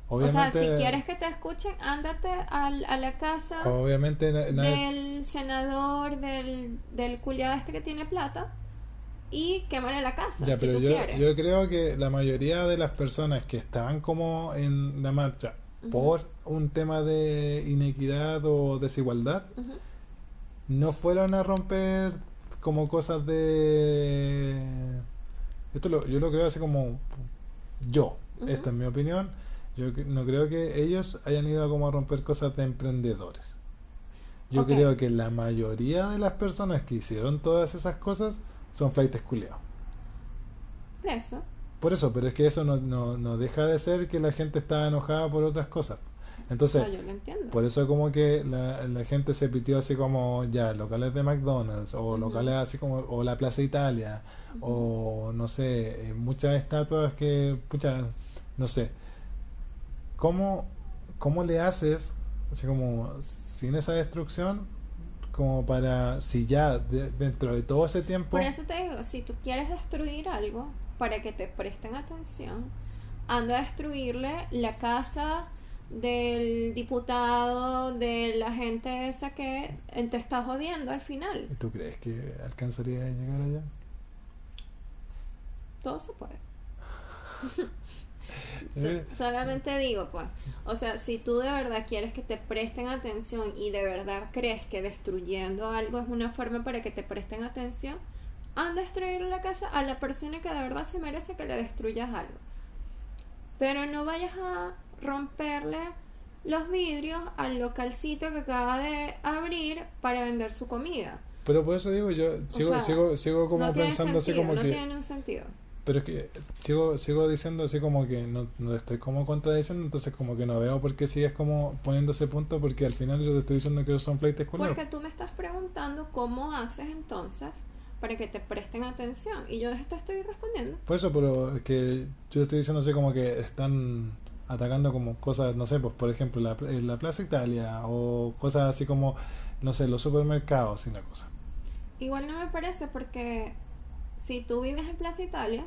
O sea,
obviamente...
si quieres que te escuchen, ándate al, a la casa
Obviamente
del senador, del, del culiado este que tiene plata y quémale la casa
Ya,
si
pero
tú
yo,
quieres.
yo creo que la mayoría de las personas que estaban como en la marcha por un tema de inequidad o desigualdad, no fueron a romper como cosas de... Esto lo- yo lo creo así como yo, esta es mi opinión, yo no creo que ellos hayan ido como a romper cosas de emprendedores. Yo creo que la mayoría de las personas que hicieron todas esas cosas son flightes culeados.
Por eso.
Por eso, pero es que eso no, no, no deja de ser que la gente está enojada por otras cosas. Entonces,
No, yo lo entiendo.
por eso como que la, la gente se pitió así como ya locales de McDonald's o locales así como o la Plaza Italia o no sé, eh, muchas estatuas que pucha, no sé. ¿Cómo cómo le haces así como sin esa destrucción como para si ya de- dentro de todo ese tiempo
Por eso te digo, si tú quieres destruir algo para que te presten atención, anda a destruirle la casa del diputado, de la gente esa que te está jodiendo al final.
¿Y tú crees que alcanzaría a llegar allá?
Todo se puede. <laughs>
Eh.
So- solamente digo, pues, o sea, si tú de verdad quieres que te presten atención y de verdad crees que destruyendo algo es una forma para que te presten atención, anda a destruir la casa a la persona que de verdad se merece que le destruyas algo. Pero no vayas a romperle los vidrios al localcito que acaba de abrir para vender su comida.
Pero por eso digo, yo sigo,
sea,
sigo, sigo como
no
así como
no
que...
tiene un sentido.
Pero es que sigo, sigo diciendo así como que no, no estoy como contradiciendo, entonces como que no veo por qué sigues como poniendo ese punto, porque al final yo te estoy diciendo que son flights culiados.
Porque tú me estás preguntando cómo haces entonces para que te presten atención y yo te estoy respondiendo.
Por eso, pero es que yo te estoy diciendo así como que están atacando como cosas, no sé, pues por ejemplo la, eh, la Plaza Italia o cosas así como, no sé, los supermercados y una cosa.
Igual no me parece porque si tú vives en Plaza Italia,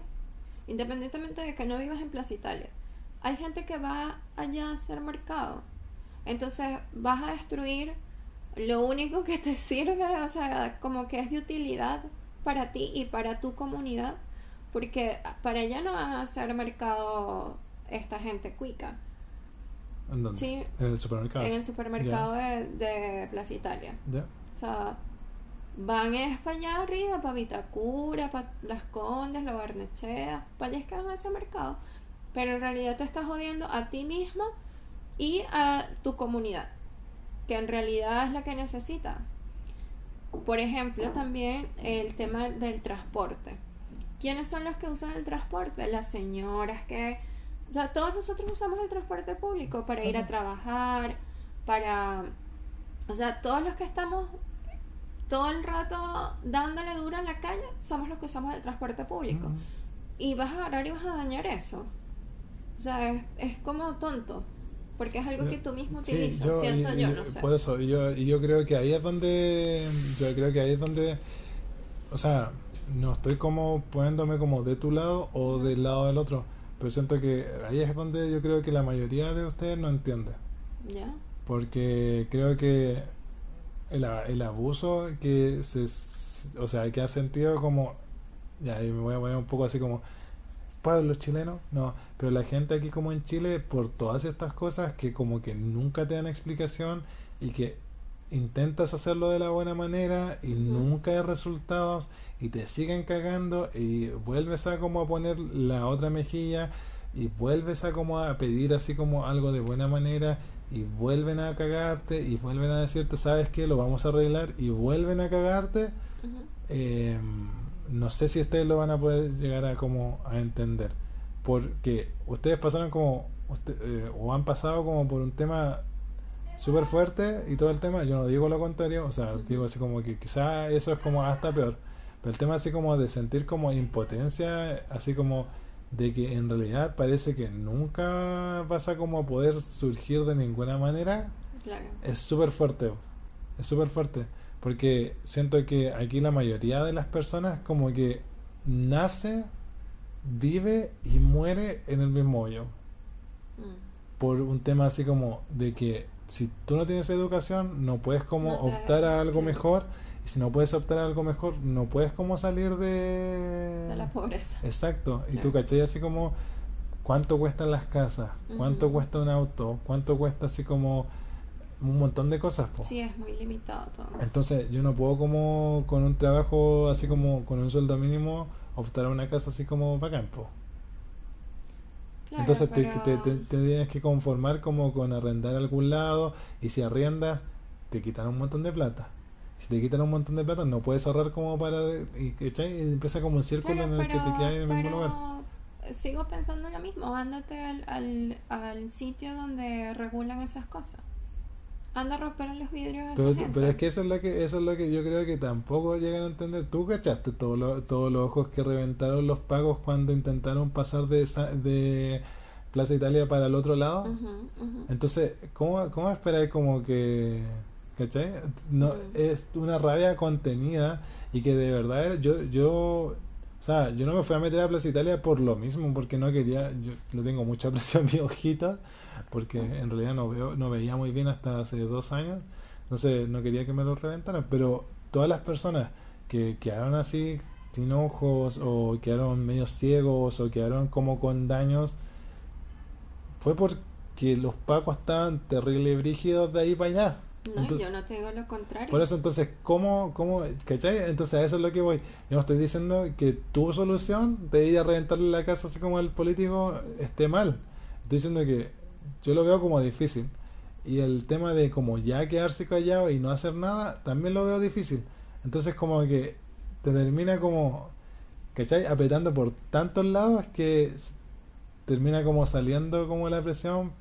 independientemente de que no vivas en Plaza Italia, hay gente que va allá a hacer mercado. Entonces vas a destruir lo único que te <laughs> sirve, o sea, como que es de utilidad para ti y para tu comunidad, porque para allá no van a hacer mercado esta gente cuica.
¿En dónde?
Sí,
En el supermercado.
en el supermercado de, de Plaza Italia.
¿Ya?
O sea, van es para allá arriba, para Vitacura, para Las Condes, Lo Barnechea, para allá es que van a ese mercado. Pero en realidad te estás jodiendo a ti mismo y a tu comunidad, que en realidad es la que necesita. Por ejemplo, también el tema del transporte. ¿Quiénes son los que usan el transporte? Las señoras que... O sea, todos nosotros usamos el transporte público para ir a trabajar, para... O sea, todos los que estamos todo el rato dándole duro en la calle somos los que usamos el transporte público. Y vas a agarrar y vas a dañar eso. O sea, es, es como tonto. Porque es algo que tú mismo
Sí,
utilizas,
yo-
siento
y-
yo,
y-
no sé.
Por eso, y yo, y yo creo que ahí es donde, yo creo que ahí es donde, o sea, no estoy como poniéndome como de tu lado o del lado del otro, pero siento que ahí es donde yo creo que la mayoría de ustedes no entiende,
¿Ya?
porque creo que el, el abuso que se, o sea, que ha sentido como, ya, ahí me voy a poner un poco así como, pueblos chilenos, no, pero la gente aquí como en Chile, por todas estas cosas que como que nunca te dan explicación y que intentas hacerlo de la buena manera y nunca hay resultados y te siguen cagando y vuelves a como a poner la otra mejilla y vuelves a como a pedir así como algo de buena manera y vuelven a cagarte y vuelven a decirte sabes que lo vamos a arreglar y vuelven a cagarte eh, no sé si ustedes lo van a poder llegar a como a entender porque ustedes pasaron como usted- eh, o han pasado como por un tema súper fuerte y todo el tema yo no digo lo contrario o sea digo así como que quizá eso es como hasta peor pero el tema así como de sentir como impotencia así como de que en realidad parece que nunca vas a como poder surgir de ninguna manera
Claro.
es súper fuerte. Es súper fuerte. Porque siento que aquí la mayoría de las personas como que nace, vive y muere en el mismo hoyo.
Mm.
Por un tema así como de que si tú no tienes educación no puedes como
No te-
optar a algo <laughs> mejor. Y si no puedes optar a algo mejor no puedes como salir de...
De la pobreza.
Exacto. Y tú cachai así como cuánto cuestan las casas, cuánto cuesta un auto, cuánto cuesta así como un montón de cosas. po.
Sí, es muy limitado todo.
Entonces yo no puedo como con un trabajo así como con un sueldo mínimo optar a una casa así como bacán. po.
Claro,
Entonces te,
pero-
te- te- te tienes que conformar como con arrendar a algún lado y si arriendas te quitan un montón de plata. Si te quitan un montón de plata no puedes ahorrar como para... Y, y empieza como un círculo
Claro,
en el que te
pero-
quedas en el mismo
pero
lugar.
sigo pensando lo mismo. Ándate al, al, al sitio donde regulan esas cosas. Anda a romper los vidrios a esa
Pero,
gente.
pero es que eso es lo que eso es lo que yo creo que tampoco llegan a entender. ¿Tú cachaste todo lo- todos los ojos que reventaron los pagos cuando intentaron pasar de, esa- de Plaza Italia para el otro lado?
Ujú, ujú.
Entonces, ¿cómo, cómo esperáis como que... ¿Cachai? No,
Mm.
es una rabia contenida y que de verdad era- yo, yo... O sea, yo no me fui a meter a Plaza Italia por lo mismo, porque no quería... Yo le tengo mucha <laughs> presión a mis ojitos, porque en realidad no, veo, no veía muy bien hasta hace dos años, entonces no quería que me lo reventaran, pero todas las personas que quedaron así sin ojos o quedaron medio ciegos o quedaron como con daños fue porque los pacos estaban terrible brígidos de ahí para allá.
No,
Entonces-
yo no te digo lo contrario.
Por eso entonces, ¿cómo, cómo, cachai? Entonces a eso es lo que voy. Yo no estoy diciendo que tu solución de ir a reventarle la casa así como al político esté mal. Estoy diciendo que yo lo veo como difícil. Y el tema de como ya quedarse callado y no hacer nada, también lo veo difícil. Entonces como que te termina como, ¿cachai? Apretando por tantos lados que termina como saliendo como la presión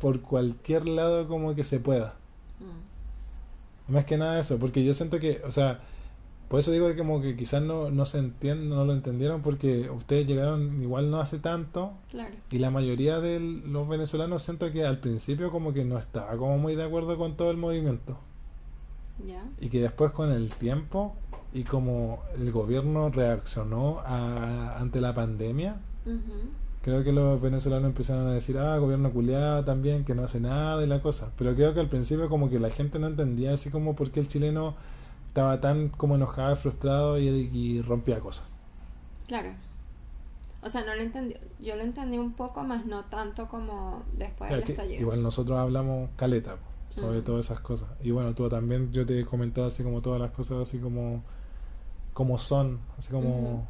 por cualquier lado como que se pueda.
Mm.
Más que nada eso, porque yo siento que, o sea, por eso digo que como que quizás no, no se entiende, no lo entendieron porque ustedes llegaron igual no hace tanto
Claro.
y la mayoría de los venezolanos siento que al principio como que no estaba como muy de acuerdo con todo el movimiento
Ya.
y que después con el tiempo y como el gobierno reaccionó a- ante la pandemia. Creo que los venezolanos empezaron a decir, ah, gobierno culiado también, que no hace nada y la cosa. Pero creo que al principio como que la gente no entendía así como por qué el chileno estaba tan como enojado y frustrado y, y rompía cosas.
Claro. O sea, no lo entendí. Yo lo entendí un poco, más no tanto como después
Claro,
del estallido.
igual nosotros hablamos caleta sobre
Ujú.
todas esas cosas. Y bueno, tú también, yo te he comentado así como todas las cosas así como, como son, así como...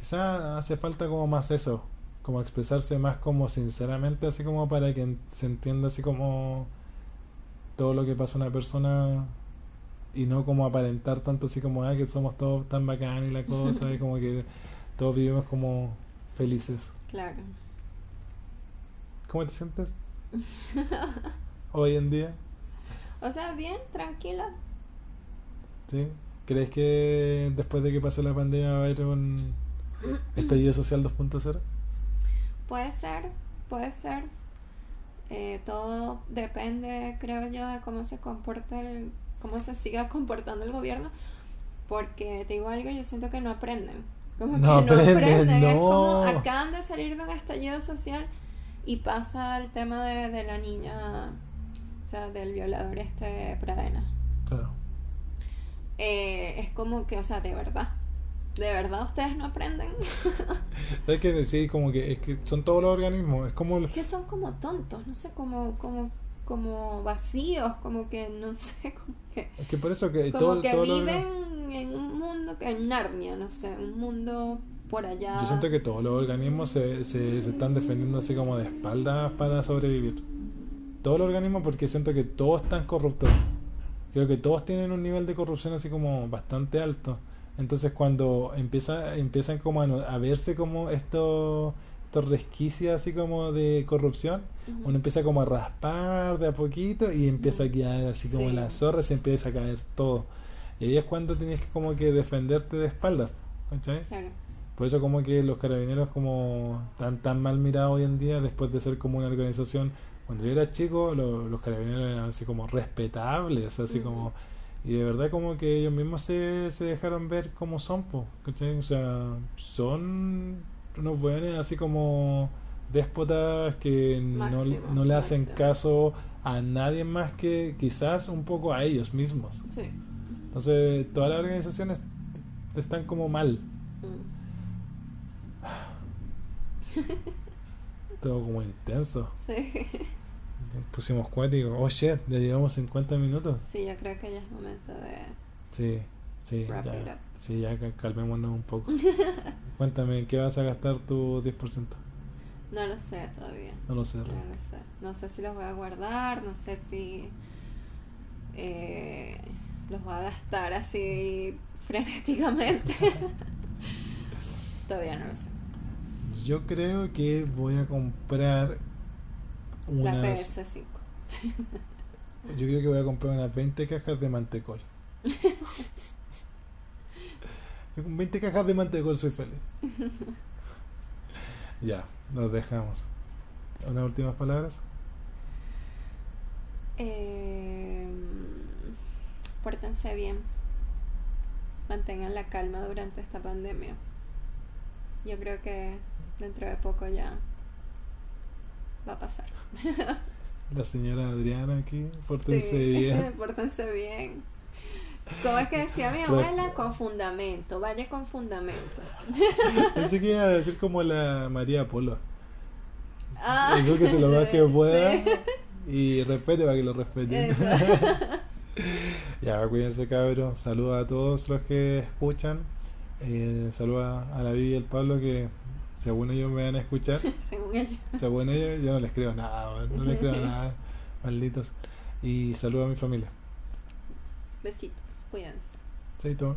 Quizá hace falta como más eso, como expresarse más como sinceramente, así como para que se entienda así como todo lo que pasa a una persona y no como aparentar tanto así como ah, que somos todos tan bacán y la cosa y como que todos vivimos como felices.
Claro.
¿Cómo te sientes hoy en día?
O sea, bien, tranquila.
¿Sí? ¿Crees que después de que pase la pandemia va a haber un estallido social 2.0?
Puede ser, puede ser. Eh, todo depende, creo yo, de cómo se comporte el, cómo se siga comportando el gobierno. Porque te digo algo, yo siento que no aprenden. Como
No
que no
aprenden,
aprenden. Es
no.
como acaban de salir de un estallido social y pasa el tema de, de la niña, o sea, del violador este Pradena.
Claro.
Eh, es como que, o sea, de verdad. ¿De verdad ustedes no aprenden? <laughs>
Es que sí, como que, es que son todos los organismos, es como... el-
que son como tontos, no sé, como, como, como vacíos, como que no <laughs> sé, como que,
Es que por eso que
como
todo,
que
todo lo-
viven en un mundo, en Narnia, no sé, un mundo por allá.
Yo siento que todos los organismos se, se, se están defendiendo así como de espaldas para sobrevivir. Todos los organismos porque siento que todos están corruptos. Creo que todos tienen un nivel de corrupción así como bastante alto. Entonces cuando empieza, empiezan como a, no- a verse como estos, estos resquicios así como de corrupción, uno empieza como a raspar de a poquito y empieza a quedar así como
Sí.
la zorra y se empieza a caer todo. Y ahí es cuando tienes que como que defenderte de espaldas. ¿Cachai?
Claro.
Por eso como que los carabineros como tan tan mal mirados hoy en día después de ser como una organización cuando yo era chico lo- los carabineros eran así como respetables así como y de verdad como que ellos mismos se, se dejaron ver como son po, ¿cachai? o sea son unos buenos así como déspotas que no, no le hacen
máximo.
caso a nadie más que quizás un poco a ellos mismos
Sí.
entonces todas las organizaciones están como mal
Mm.
todo como intenso. <laughs>
Sí.
Pusimos cuático. Oh shit, ya llevamos 50 minutos.
Sí, yo creo que ya es momento de
Sí, sí,
wrap it
ya.
up.
Sí, ya ca- calmémonos un poco. <laughs> Cuéntame, ¿en qué vas a gastar tu 10%?
No lo sé todavía.
No lo sé.
No lo sé. No sé si los voy a guardar, no sé si eh, los voy a gastar así frenéticamente. <laughs> Todavía no lo sé.
yo creo que voy a comprar
La
unas.
PS5.
Yo creo que voy a comprar unas 20 cajas de mantecol. <laughs> Con 20 cajas de mantecol soy feliz. <laughs> Ya, nos dejamos. ¿Unas últimas palabras?
Eh, pórtense bien. Mantengan la calma durante esta pandemia. Yo creo que dentro de poco ya va a pasar. <laughs>
La señora Adriana aquí, pórtense
Sí,
bien. <laughs>
pórtense bien. Como es que decía mi abuela, con fundamento, vaya con fundamento. <laughs>
Pensé que iba a decir como la María Polo.
Ah,
Creo que se lo más que pueda
sí.
y respete para que lo respeten. Ya, cuídense cabros. Saludos a todos los que escuchan. Eh, saludos a la Vivi y al Pablo que según ellos me van a escuchar. <laughs>
Según ella.
Según ellos yo no les creo nada, no les creo nada. <laughs> Malditos. Y saludos a mi familia.
Besitos, cuídense.
Chaito.